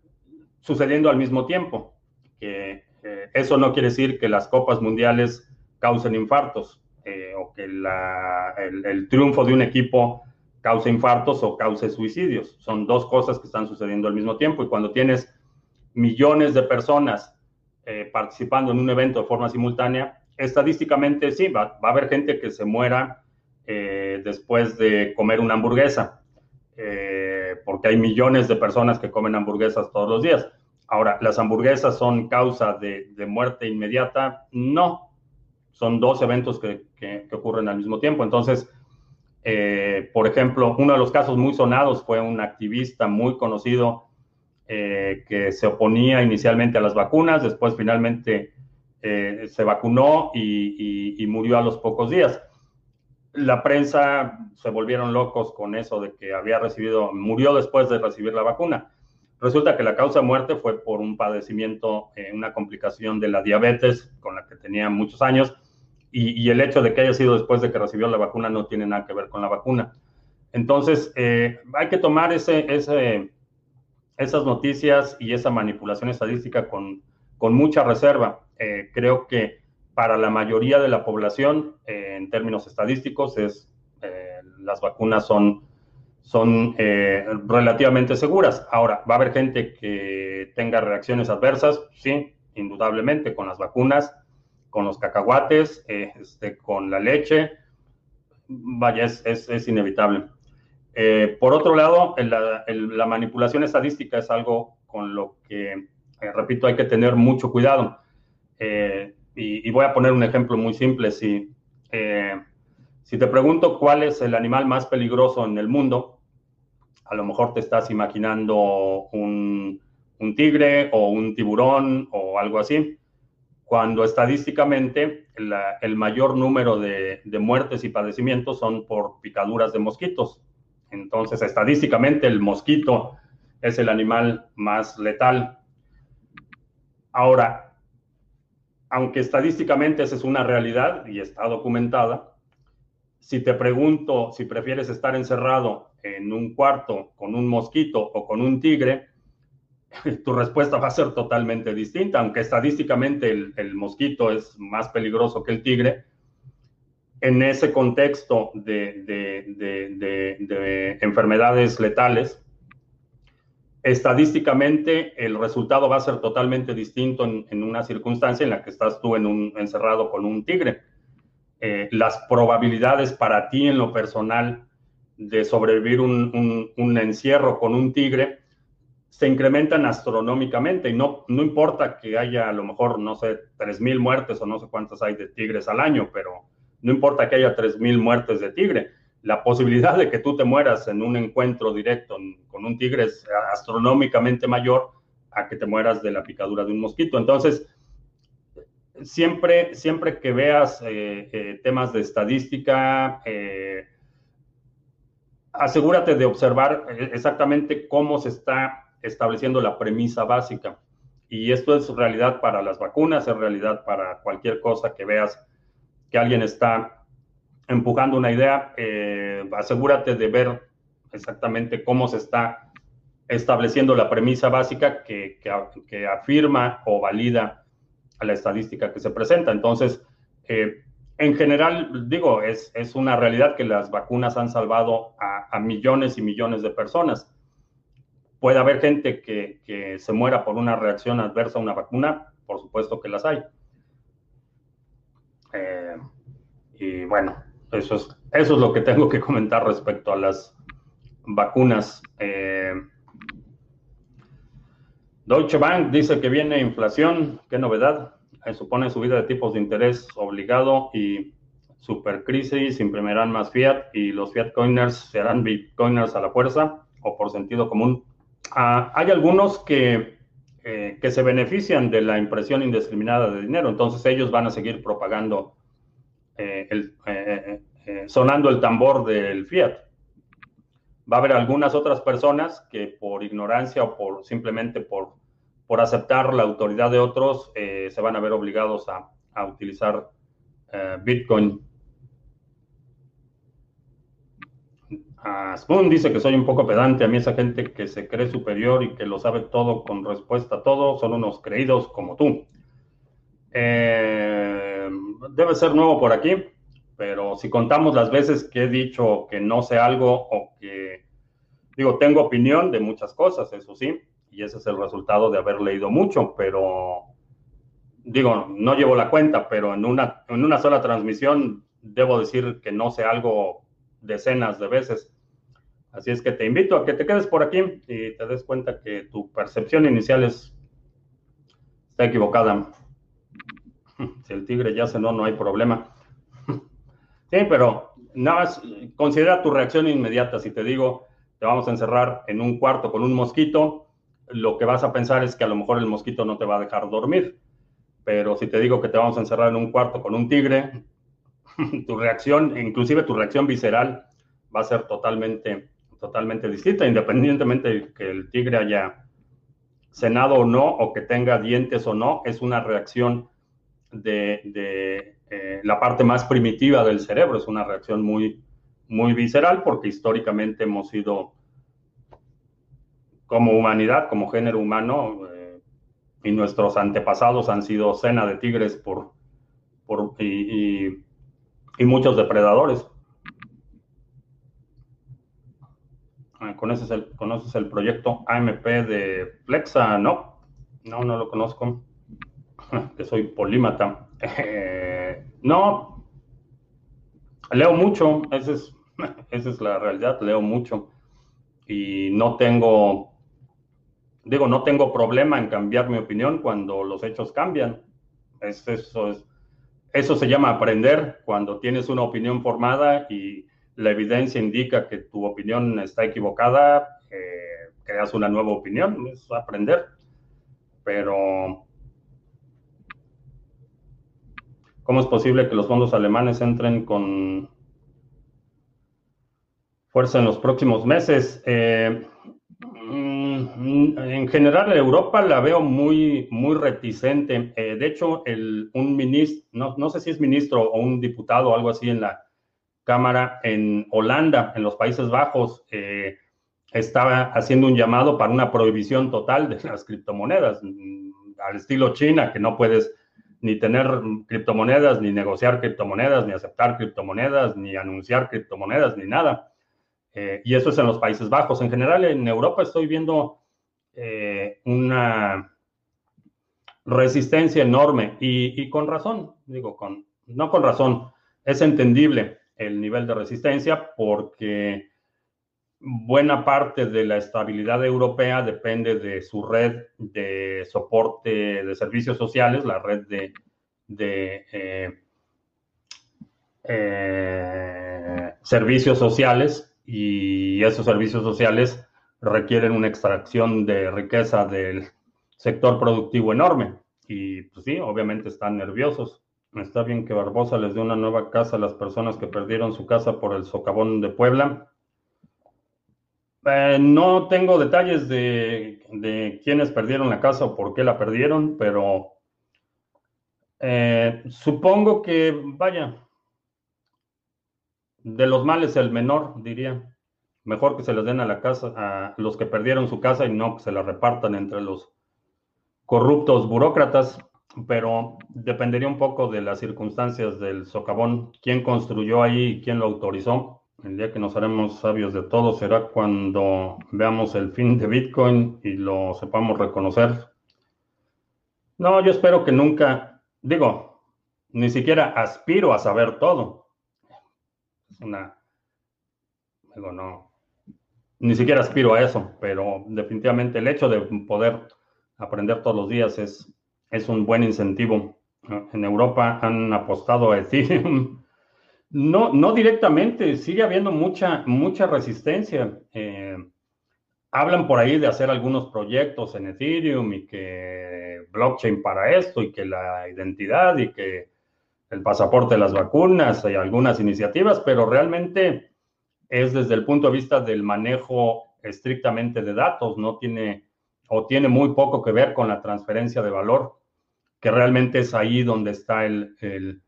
sucediendo al mismo tiempo. Que, eh, eso no quiere decir que las Copas Mundiales causen infartos eh, o que el, triunfo de un equipo cause infartos o cause suicidios. Son dos cosas que están sucediendo al mismo tiempo y cuando tienes millones de personas eh, participando en un evento de forma simultánea, estadísticamente sí, va, a haber gente que se muera eh, después de comer una hamburguesa, porque hay millones de personas que comen hamburguesas todos los días. Ahora, ¿las hamburguesas son causa de, muerte inmediata? No, son dos eventos que, ocurren al mismo tiempo. Entonces, eh, por ejemplo, uno de los casos muy sonados fue un activista muy conocido eh, que se oponía inicialmente a las vacunas, después finalmente eh, se vacunó y, murió a los pocos días. La prensa se volvieron locos con eso de que había recibido, murió después de recibir la vacuna. Resulta que la causa de muerte fue por un padecimiento, eh, una complicación de la diabetes con la que tenía muchos años y, el hecho de que haya sido después de que recibió la vacuna no tiene nada que ver con la vacuna. Entonces, hay que tomar ese, ese, esas noticias y esa manipulación estadística con, con mucha reserva. Eh, creo que para la mayoría de la población, eh, en términos estadísticos, es, eh, las vacunas son, son relativamente seguras. Ahora, ¿va a haber gente que tenga reacciones adversas? Sí, indudablemente, con las vacunas, con los cacahuates, este, con la leche. Vaya, es, es, inevitable. Por otro lado, la manipulación estadística es algo con lo que eh, repito, hay que tener mucho cuidado. Eh, y, voy a poner un ejemplo muy simple. Si, eh, te pregunto cuál es el animal más peligroso en el mundo, a lo mejor te estás imaginando un, tigre o un tiburón o algo así, cuando estadísticamente el mayor número de, muertes y padecimientos son por picaduras de mosquitos. Entonces, estadísticamente el mosquito es el animal más letal Ahora, aunque estadísticamente esa es una realidad y está documentada, si te pregunto si prefieres estar encerrado en un cuarto con un mosquito o con un tigre, (laughs) tu respuesta va a ser totalmente distinta, aunque estadísticamente el, mosquito es más peligroso que el tigre. En ese contexto de enfermedades letales, estadísticamente el resultado va a ser totalmente distinto en, una circunstancia en la que estás tú en un, encerrado con un tigre. Eh, las probabilidades para ti en lo personal de sobrevivir un, encierro con un tigre se incrementan astronómicamente y no, no importa que haya a lo mejor, no sé, 3.000 muertes o no sé cuántas hay de tigres al año, pero no importa que haya 3.000 muertes de tigre la posibilidad de que tú te mueras en un encuentro directo con un tigre es astronómicamente mayor a que te mueras de la picadura de un mosquito. Entonces, siempre, siempre que veas eh, eh, temas de estadística, eh, asegúrate de observar exactamente cómo se está estableciendo la premisa básica. Y esto es realidad para las vacunas, es realidad para cualquier cosa que veas que alguien está empujando una idea, eh, asegúrate de ver exactamente cómo se está estableciendo la premisa básica que, que, afirma o valida a la estadística que se presenta. Entonces, eh, en general, digo, es, es, una realidad que las vacunas han salvado a, millones y millones de personas. Puede haber gente que, que, se muera por una reacción adversa a una vacuna, por supuesto que las hay. Eh, y bueno, eso es, eso es lo que tengo que comentar respecto a las vacunas. Eh, Deutsche Bank dice que viene inflación. ¿Qué novedad? Eh, supone subida de tipos de interés obligado y supercrisis, imprimirán más fiat y los fiat coiners serán bitcoiners a la fuerza o por sentido común. Ah, hay algunos que, eh, que se benefician de la impresión indiscriminada de dinero, entonces ellos van a seguir propagando el, eh, sonando el tambor del Fiat. Va a haber algunas otras personas que por ignorancia o por simplemente por, por aceptar la autoridad de otros eh, se van a ver obligados a, utilizar eh, Bitcoin. Ah, Spoon dice que soy un poco pedante. A mí esa gente que se cree superior y que lo sabe todo con respuesta a todo son unos creídos como tú. Debe ser nuevo por aquí pero si contamos las veces que he dicho que no sé algo o que, digo, tengo opinión de muchas cosas, eso sí, y ese es el resultado de haber leído mucho, pero digo, no llevo la cuenta, pero en una, en una sola transmisión debo decir que no sé algo decenas de veces. Así es que te invito a que te quedes por aquí y te des cuenta que tu percepción inicial es está equivocada. (laughs) Si el tigre ya cenó, no hay problema. (laughs) Sí, pero nada más considera tu reacción inmediata. Si te digo, te vamos a encerrar en un cuarto con un mosquito, lo que vas a pensar es que a lo mejor el mosquito no te va a dejar dormir. Pero si te digo que te vamos a encerrar en un cuarto con un tigre, (laughs) tu reacción, inclusive tu reacción visceral, va a ser totalmente, totalmente distinta, independientemente de que el tigre haya cenado o no, o que tenga dientes o no, es una reacción de, eh, la parte más primitiva del cerebro, es una reacción muy, muy visceral porque históricamente hemos sido, como humanidad, como género humano, eh, y nuestros antepasados han sido cena de tigres por, por y, y muchos depredadores. Ah, ¿Conoces el, ¿Conoces el proyecto AMP de Flexa? No, no, no lo conozco. (laughs) Que soy polímata. Eh, no, leo mucho, esa es, (laughs) esa es la realidad, leo mucho. Y no tengo, digo, no tengo problema en cambiar mi opinión cuando los hechos cambian. Es, eso, es, eso se llama aprender cuando tienes una opinión formada y la evidencia indica que tu opinión está equivocada, eh, creas una nueva opinión, es aprender. Pero, ¿cómo es posible que los fondos alemanes entren con fuerza en los próximos meses? Eh, mm, en general, Europa la veo muy, muy reticente. Eh, de hecho, un ministro, no, no sé si es ministro o un diputado o algo así en la Cámara en Holanda, en los Países Bajos, eh, estaba haciendo un llamado para una prohibición total de las criptomonedas, mm, al estilo China, que no puedes ni tener criptomonedas, ni negociar criptomonedas, ni aceptar criptomonedas, ni anunciar criptomonedas, ni nada. Eh, y eso es en los Países Bajos. En general, en Europa estoy viendo eh, una resistencia enorme y, y, con razón, digo, con, no con razón, es entendible el nivel de resistencia porque buena parte de la estabilidad europea depende de su red de soporte de servicios sociales, la red de, eh, eh, servicios sociales y esos servicios sociales requieren una extracción de riqueza del sector productivo enorme y pues sí, obviamente están nerviosos. Está bien que Barbosa les dé una nueva casa a las personas que perdieron su casa por el socavón de Puebla. Eh, no tengo detalles de, quiénes perdieron la casa o por qué la perdieron, pero eh, supongo que, vaya, de los males el menor, diría. Mejor que se les den a la casa a los que perdieron su casa y no que se la repartan entre los corruptos burócratas pero dependería un poco de las circunstancias del socavón, quién construyó ahí y quién lo autorizó. El día que nos haremos sabios de todo será cuando veamos el fin de Bitcoin y lo sepamos reconocer. No, yo espero que nunca, digo, ni siquiera aspiro a saber todo. Es una, digo, no, ni siquiera aspiro a eso, pero definitivamente el hecho de poder aprender todos los días es es un buen incentivo. En Europa han apostado a Ethereum. No, no directamente, sigue habiendo mucha, mucha resistencia. Eh, hablan por ahí de hacer algunos proyectos en Ethereum y que blockchain para esto y que la identidad y que el pasaporte de las vacunas y algunas iniciativas, pero realmente es desde el punto de vista del manejo estrictamente de datos, no tiene o tiene muy poco que ver con la transferencia de valor que realmente es ahí donde está el, el,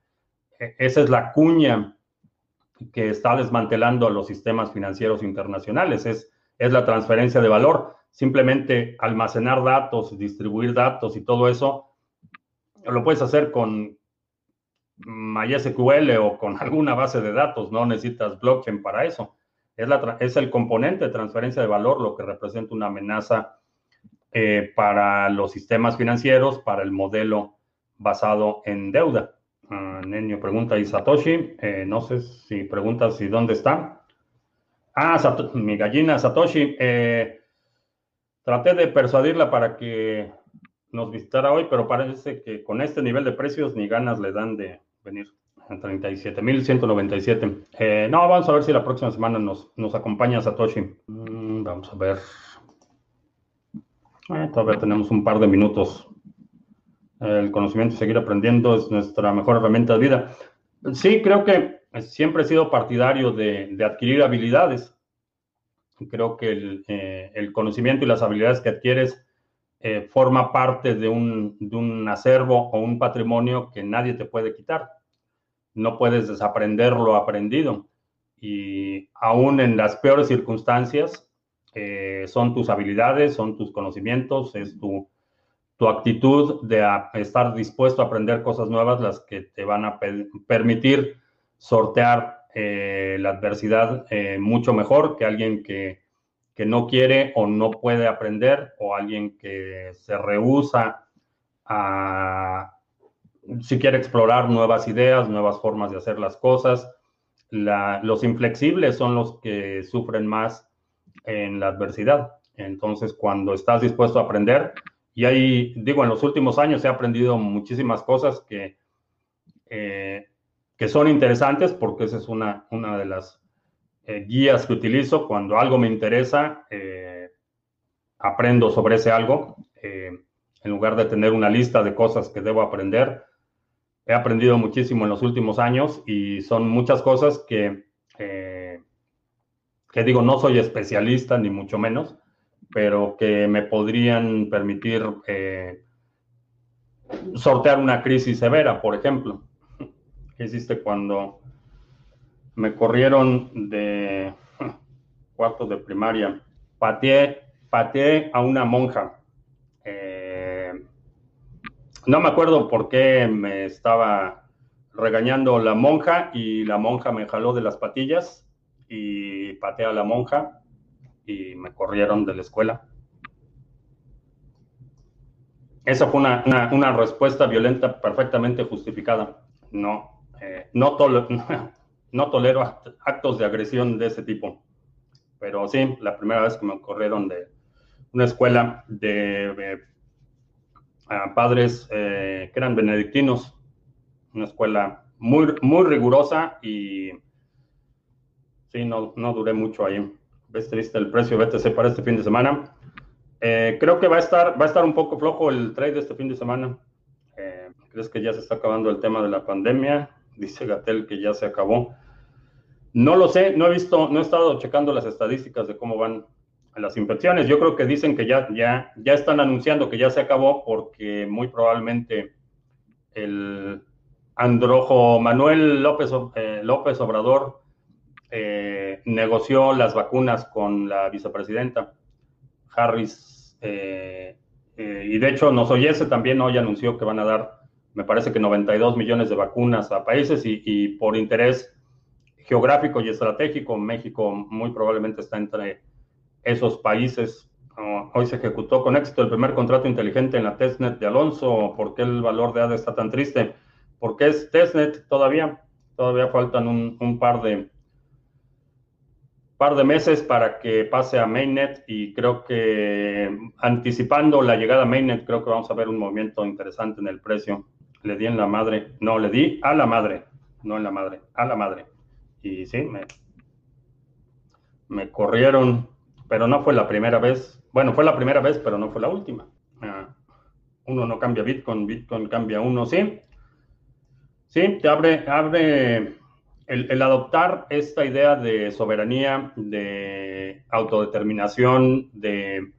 esa es la cuña que está desmantelando a los sistemas financieros internacionales, es, es la transferencia de valor. Simplemente almacenar datos, distribuir datos y todo eso, lo puedes hacer con MySQL o con (laughs) alguna base de datos, no necesitas blockchain para eso. Es, la, es el componente de transferencia de valor lo que representa una amenaza eh, para los sistemas financieros, para el modelo basado en deuda. Uh, Nenio pregunta, ¿y Satoshi? Eh, no sé si preguntas si dónde está. Ah, mi gallina Satoshi. Eh, traté de persuadirla para que nos visitara hoy, pero parece que con este nivel de precios ni ganas le dan de venir. 37.197. Eh, no, vamos a ver si la próxima semana nos, nos acompaña Satoshi. Mm, vamos a ver. Eh, todavía tenemos un par de minutos. El conocimiento y seguir aprendiendo es nuestra mejor herramienta de vida. Sí, creo que siempre he sido partidario de, adquirir habilidades. Creo que el, eh, el, conocimiento y las habilidades que adquieres eh, forma parte de un, de un acervo o un patrimonio que nadie te puede quitar. No puedes desaprender lo aprendido. Y aún en las peores circunstancias, eh, son tus habilidades, son tus conocimientos, es tu, tu actitud de estar dispuesto a aprender cosas nuevas las que te van a permitir sortear eh, la adversidad mucho mejor que alguien que que no quiere o no puede aprender o alguien que se rehúsa a, si quiere explorar nuevas ideas, nuevas formas de hacer las cosas. los inflexibles son los que sufren más en la adversidad. Entonces, cuando estás dispuesto a aprender, y ahí, digo, en los últimos años he aprendido muchísimas cosas que, eh, que son interesantes porque esa es una, una de las eh, guías que utilizo. Cuando algo me interesa, eh, aprendo sobre ese algo. En lugar de tener una lista de cosas que debo aprender, he aprendido muchísimo en los últimos años y son muchas cosas que, que digo, no soy especialista ni mucho menos, pero que me podrían permitir sortear una crisis severa, por ejemplo. (laughs) ¿Qué hiciste cuando me corrieron de cuarto de primaria. Pateé, pateé a una monja. Eh, no me acuerdo por qué me estaba regañando la monja y la monja me jaló de las patillas y pateé a la monja y me corrieron de la escuela. Esa fue una, respuesta violenta perfectamente justificada. No, eh, no, todo, (laughs) no tolero actos de agresión de ese tipo. Pero sí, la primera vez que me corrieron de una escuela de, padres eh, que eran benedictinos, una escuela muy, muy rigurosa y sí, no, no duré mucho ahí. Ves triste el precio BTC para este fin de semana. Eh, creo que va a estar, va a estar un poco flojo el trade de este fin de semana. Eh, ¿Crees que ya se está acabando el tema de la pandemia? Dice Gatel que ya se acabó. No lo sé, no he visto, no he estado checando las estadísticas de cómo van las infecciones. Yo creo que dicen que ya, ya, ya están anunciando que ya se acabó porque muy probablemente el androjo Manuel López, eh, López Obrador eh, negoció las vacunas con la vicepresidenta Harris. Eh, y de hecho, nos oyese también hoy anunció que van a dar, me parece que 92 millones de vacunas a países y por interés geográfico y estratégico, México muy probablemente está entre esos países. Ah, hoy se ejecutó con éxito el primer contrato inteligente en la testnet de Alonso. ¿Por qué el valor de ADA está tan triste? Porque es testnet todavía. Todavía faltan un, par de par de meses para que pase a mainnet y creo que anticipando la llegada a mainnet creo que vamos a ver un movimiento interesante en el precio. Le di en la madre, no, le di a la madre, no en la madre, a la madre. Y sí, me, me corrieron, pero no fue la primera vez. Bueno, fue la primera vez, pero no fue la última. Ah, uno no cambia Bitcoin, Bitcoin cambia uno, sí. Sí, te abre, abre el, adoptar esta idea de soberanía, de autodeterminación, de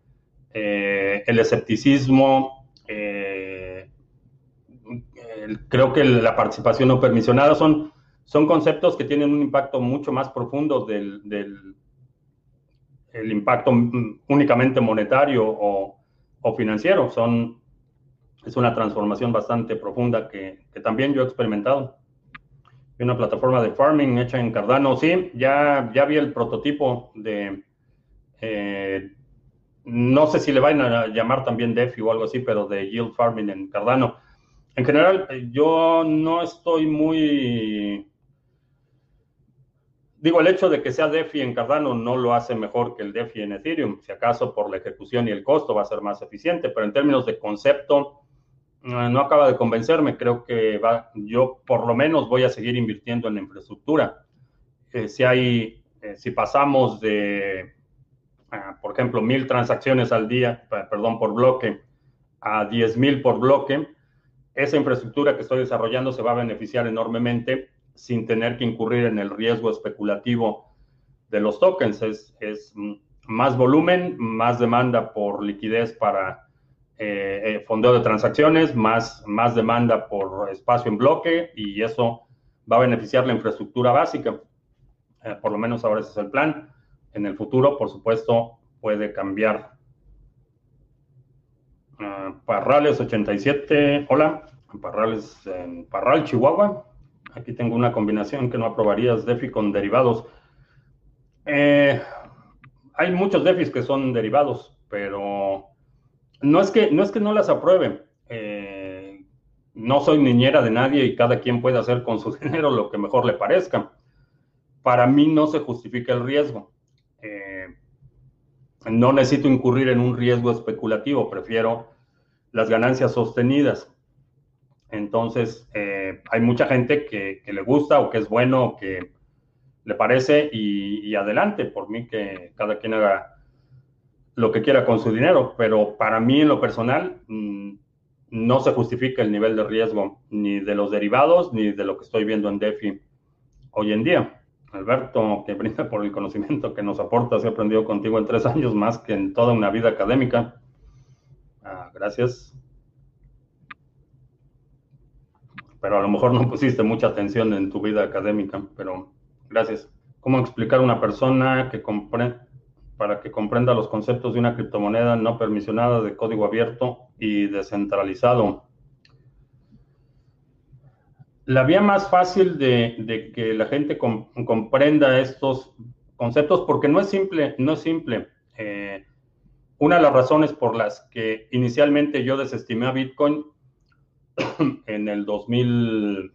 eh, el escepticismo, eh, creo que la participación no permisionada son son conceptos que tienen un impacto mucho más profundo del, el impacto únicamente monetario o, financiero. Son, es una transformación bastante profunda que, también yo he experimentado. Una plataforma de farming hecha en Cardano. Sí, ya, ya vi el prototipo de... Eh, no sé si le van a llamar también DeFi o algo así, pero de yield farming en Cardano. En general, yo no estoy muy Digo, el hecho de que sea DeFi en Cardano no lo hace mejor que el DeFi en Ethereum. Si acaso por la ejecución y el costo va a ser más eficiente, pero en términos de concepto, eh, no acaba de convencerme. Creo que va, yo por lo menos voy a seguir invirtiendo en la infraestructura. Eh, si hay, eh, si pasamos de, ah, por ejemplo, mil transacciones al día, perdón, por bloque, a diez mil por bloque, esa infraestructura que estoy desarrollando se va a beneficiar enormemente sin tener que incurrir en el riesgo especulativo de los tokens. Es, es más volumen, más demanda por liquidez para eh, eh, fondeo de transacciones, más, más demanda por espacio en bloque y eso va a beneficiar la infraestructura básica. Eh, por lo menos ahora ese es el plan. En el futuro, por supuesto, puede cambiar. Uh, Parrales 87, hola. Parrales en Parral, Chihuahua. Aquí tengo una combinación que no aprobarías DeFi con derivados. Hay muchos DeFis que son derivados, pero no es que no, es que no las apruebe. Eh, no soy niñera de nadie y cada quien puede hacer con su (laughs) dinero lo que mejor le parezca. Para mí no se justifica el riesgo. Eh, no necesito incurrir en un riesgo especulativo, prefiero las ganancias sostenidas. Entonces, eh, hay mucha gente que, le gusta o que es bueno o que le parece y, adelante, por mí que cada quien haga lo que quiera con su dinero, pero para mí en lo personal mm, no se justifica el nivel de riesgo ni de los derivados ni de lo que estoy viendo en DeFi hoy en día. Alberto, que brinda por el conocimiento que nos aporta, he aprendido contigo en tres años más que en toda una vida académica. Ah, gracias. pero a lo mejor no pusiste mucha atención en tu vida académica, pero gracias. ¿Cómo explicar a una persona que para que comprenda los conceptos de una criptomoneda no permisionada de código abierto y descentralizado? La vía más fácil de, que la gente comprenda estos conceptos, porque no es simple, no es simple. Eh, una de las razones por las que inicialmente yo desestimé a Bitcoin (coughs) en el 2000,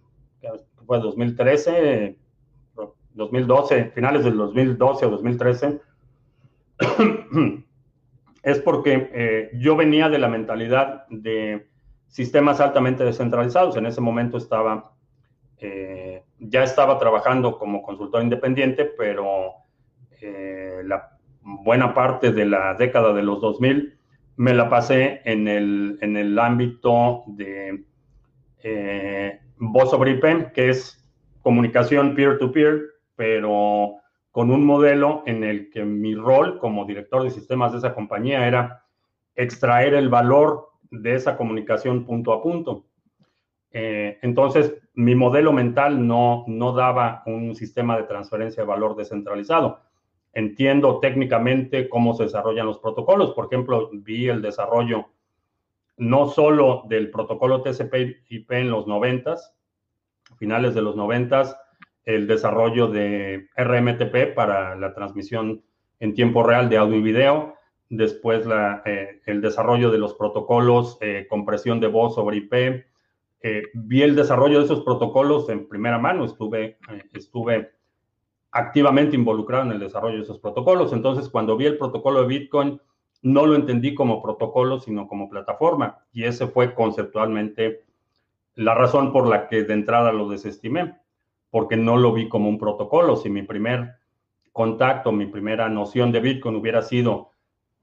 fue 2013, 2012, finales del 2012 o 2013, (coughs) es porque eh, yo venía de la mentalidad de sistemas altamente descentralizados. En ese momento estaba, eh, ya estaba trabajando como consultor independiente, pero eh, la buena parte de la década de los 2000 me la pasé en el, en el ámbito de voz sobre IP, que es comunicación peer-to-peer, pero con un modelo en el que mi rol como director de sistemas de esa compañía era extraer el valor de esa comunicación punto a punto. Eh, entonces, mi modelo mental no, no daba un sistema de transferencia de valor descentralizado entiendo técnicamente cómo se desarrollan los protocolos. Por ejemplo, vi el desarrollo no solo del protocolo TCP/IP en los 90, finales de los 90, el desarrollo de RMTP para la transmisión en tiempo real de audio y video, después la, eh, el desarrollo de los protocolos, eh, compresión de voz sobre IP. Eh, vi el desarrollo de esos protocolos en primera mano, estuve, estuve activamente involucrado en el desarrollo de esos protocolos. Entonces, cuando vi el protocolo de Bitcoin, no lo entendí como protocolo, sino como plataforma. Y ese fue conceptualmente la razón por la que de entrada lo desestimé, porque no lo vi como un protocolo. Si mi primer contacto, mi primera noción de Bitcoin hubiera sido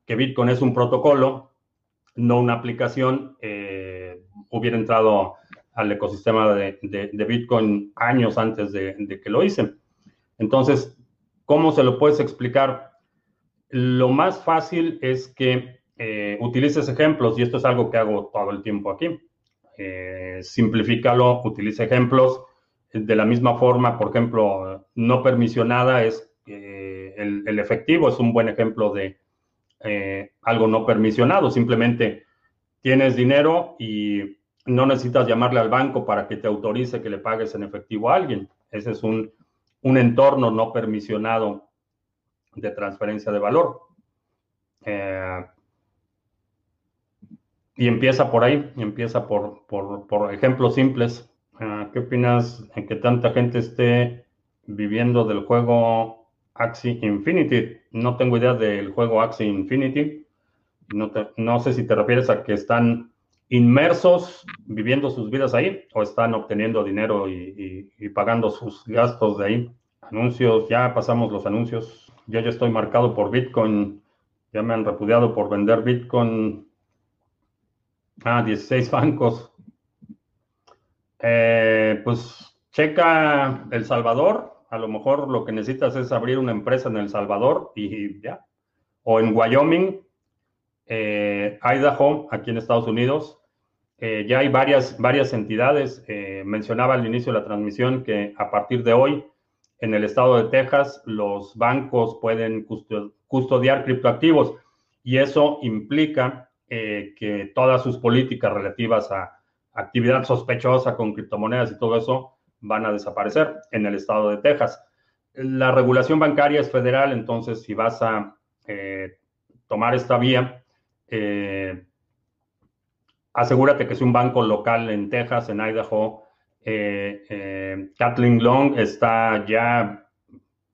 que Bitcoin es un protocolo, no una aplicación, eh, hubiera entrado al ecosistema de, Bitcoin años antes de, que lo hice. Entonces, ¿cómo se lo puedes explicar? Lo más fácil es que eh, utilices ejemplos, y esto es algo que hago todo el tiempo aquí. Eh, simplifícalo, utiliza ejemplos. De la misma forma, por ejemplo, no permisionada es eh, el, efectivo, es un buen ejemplo de eh, algo no permisionado. Simplemente tienes dinero y no necesitas llamarle al banco para que te autorice que le pagues en efectivo a alguien. Ese es un un entorno no permisionado de transferencia de valor. Eh, y empieza por ahí, empieza por, por, ejemplos simples. Ah, ¿Qué opinas en que tanta gente esté viviendo del juego Axie Infinity. No tengo idea del juego Axie Infinity. No, sé si te refieres a que están inmersos viviendo sus vidas ahí o están obteniendo dinero y, pagando sus gastos de ahí. Anuncios, ya pasamos los anuncios. Yo ya estoy marcado por Bitcoin. Ya me han repudiado por vender Bitcoin. Ah, 16 bancos. Eh, pues checa El Salvador. A lo mejor lo que necesitas es abrir una empresa en El Salvador y ya. O en Wyoming, eh, Idaho, aquí en Estados Unidos. Eh, ya hay varias, varias entidades. Mencionaba al inicio de la transmisión que a partir de hoy, en el estado de Texas, los bancos pueden custodiar criptoactivos y eso implica que todas sus políticas relativas a actividad sospechosa con criptomonedas y todo eso van a desaparecer en el estado de Texas. La regulación bancaria es federal, entonces si vas a tomar esta vía, eh, asegúrate que es un banco local en Texas, en Idaho. Eh, eh, Kathleen Long está ya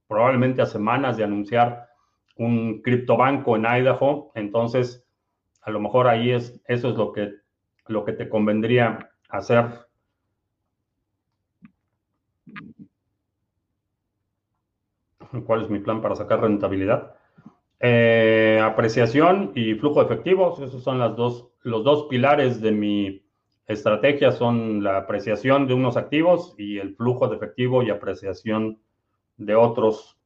probablemente a semanas de anunciar un criptobanco en Idaho. Entonces, a lo mejor ahí es, eso es lo que, lo que te convendría hacer. ¿Cuál es mi plan para sacar rentabilidad? Eh, apreciación y flujo de efectivos, esos son dos, los dos pilares de mi estrategia, son la apreciación de unos activos y el flujo de efectivo y apreciación de otros.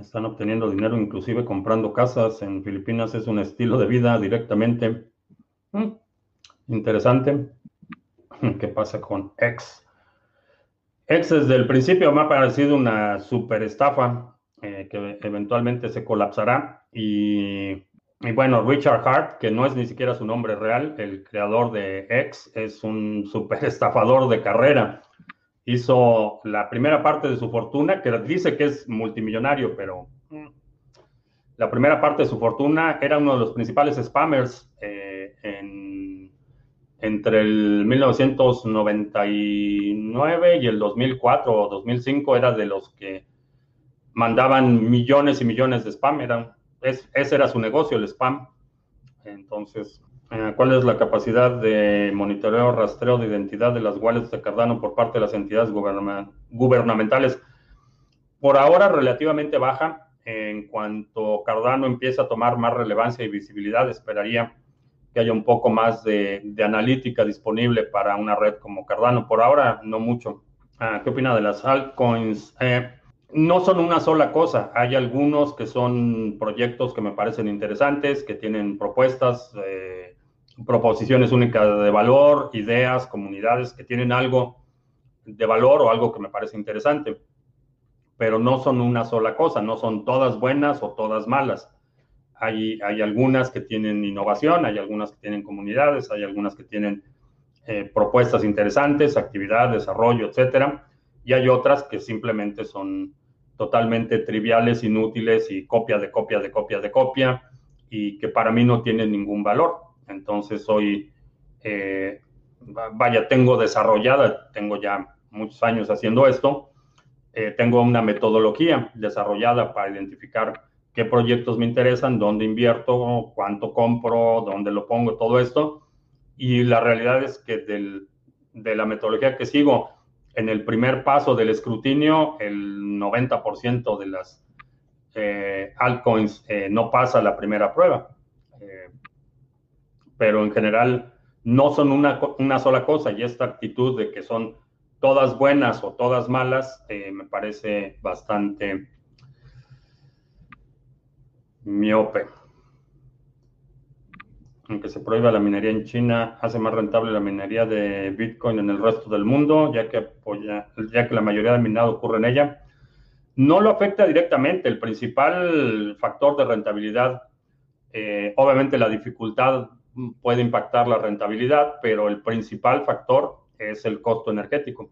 Están obteniendo dinero, inclusive comprando casas en Filipinas, es un estilo de vida directamente. Mm, interesante. (laughs) ¿Qué pasa con X? X desde el principio me ha parecido una super estafa. Eh, que eventualmente se colapsará. Y, bueno, Richard Hart, que no es ni siquiera su nombre real, el creador de X, es un super (laughs) estafador de carrera. Hizo la primera parte de su fortuna, que dice que es multimillonario, pero mm, la primera parte de su fortuna era uno de los principales spammers eh, entre el 1999 y el 2004 o 2005, era de los que mandaban millones y millones de spam, eran, ese era su negocio, el spam. Entonces, ¿cuál es la capacidad de monitoreo, rastreo de identidad de las wallets de Cardano por parte de las entidades gubernamentales? Por ahora, relativamente baja. En cuanto Cardano empiece a tomar más relevancia y visibilidad, esperaría que haya un poco más de, analítica disponible para una red como Cardano. Por ahora, no mucho. Ah, ¿Qué opina de las altcoins? Eh, no son una sola cosa. Hay algunos que son proyectos que me parecen interesantes, que tienen propuestas, eh, proposiciones únicas de valor, ideas, comunidades que tienen algo de valor o algo que me parece interesante. Pero no son una sola cosa, no son todas buenas o todas malas. Hay, hay algunas que tienen innovación, hay algunas que tienen comunidades, hay algunas que tienen eh, propuestas interesantes, actividad, desarrollo, etcétera. Y hay otras que simplemente son totalmente triviales, inútiles y copia de copia de copia de copia y que para mí no tienen ningún valor. Entonces hoy, eh, vaya, tengo desarrollada, tengo ya muchos años haciendo esto, eh, tengo una metodología desarrollada para identificar qué proyectos me interesan, dónde invierto, cuánto compro, dónde lo pongo, todo esto. Y la realidad es que del, de la metodología que sigo, en el primer paso del escrutinio, el 90% de las eh, altcoins eh, no pasa la primera prueba. Eh, pero en general no son una, una, sola cosa y esta actitud de que son todas buenas o todas malas me parece bastante miope aunque se prohíba la minería en China, hace más rentable la minería de Bitcoin en el resto del mundo, ya que, apoya, ya que la mayoría del minado ocurre en ella. No lo afecta directamente. El principal factor de rentabilidad, eh, obviamente la dificultad puede impactar la rentabilidad, pero el principal factor es el costo energético.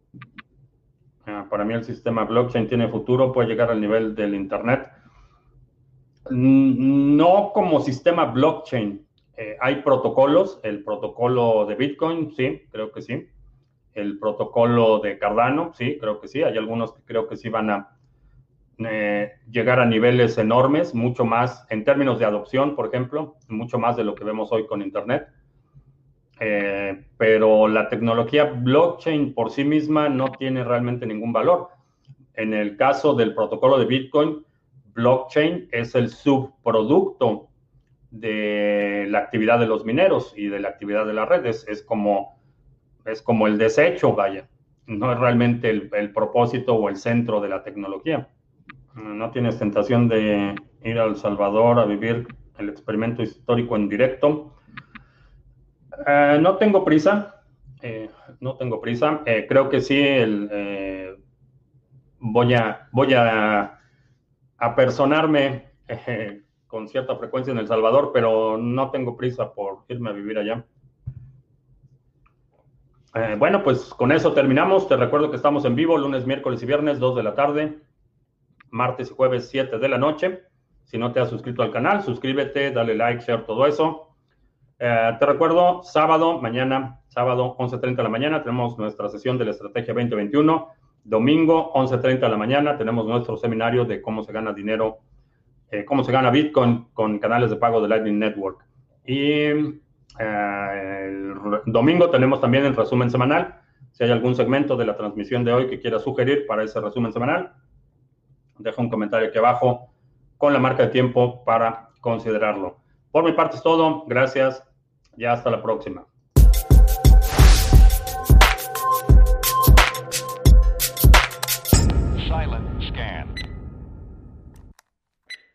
Ah, para mí el sistema blockchain tiene futuro, puede llegar al nivel del Internet. No como sistema blockchain, eh, hay protocolos, el protocolo de Bitcoin, sí, creo que sí. el protocolo de Cardano, sí, creo que sí. Hay algunos que creo que sí van a eh, llegar a niveles enormes, mucho más en términos de adopción, por ejemplo, mucho más de lo que vemos hoy con Internet. Eh, pero la tecnología blockchain por sí misma no tiene realmente ningún valor. En el caso del protocolo de Bitcoin, blockchain es el subproducto de la actividad de los mineros y de la actividad de las redes. Es como, es como el desecho, vaya. No es realmente el, el propósito o el centro de la tecnología. No tienes tentación de ir a El Salvador a vivir el experimento histórico en directo. Eh, no tengo prisa. Eh, no tengo prisa. Eh, creo que sí. voy a, personarme con cierta frecuencia en El Salvador, pero no tengo prisa por irme a vivir allá. bueno, pues con eso terminamos. Te recuerdo que estamos en vivo lunes, miércoles y viernes, 2 de la tarde martes y jueves 7 de la noche. Si no te has suscrito al canal, suscríbete, dale like, share, todo eso. Eh, te recuerdo, sábado, mañana, sábado 11.30 de la mañana, tenemos nuestra sesión de la Estrategia 2021. Domingo, 11.30 de la mañana, tenemos nuestro seminario de cómo se gana dinero, eh, cómo se gana Bitcoin con canales de pago de Lightning Network. Y eh, domingo tenemos también el resumen semanal. Si hay algún segmento de la transmisión de hoy que quieras sugerir para ese resumen semanal, deja un comentario aquí abajo con la marca de tiempo para considerarlo. Por mi parte es todo. Gracias y hasta la próxima.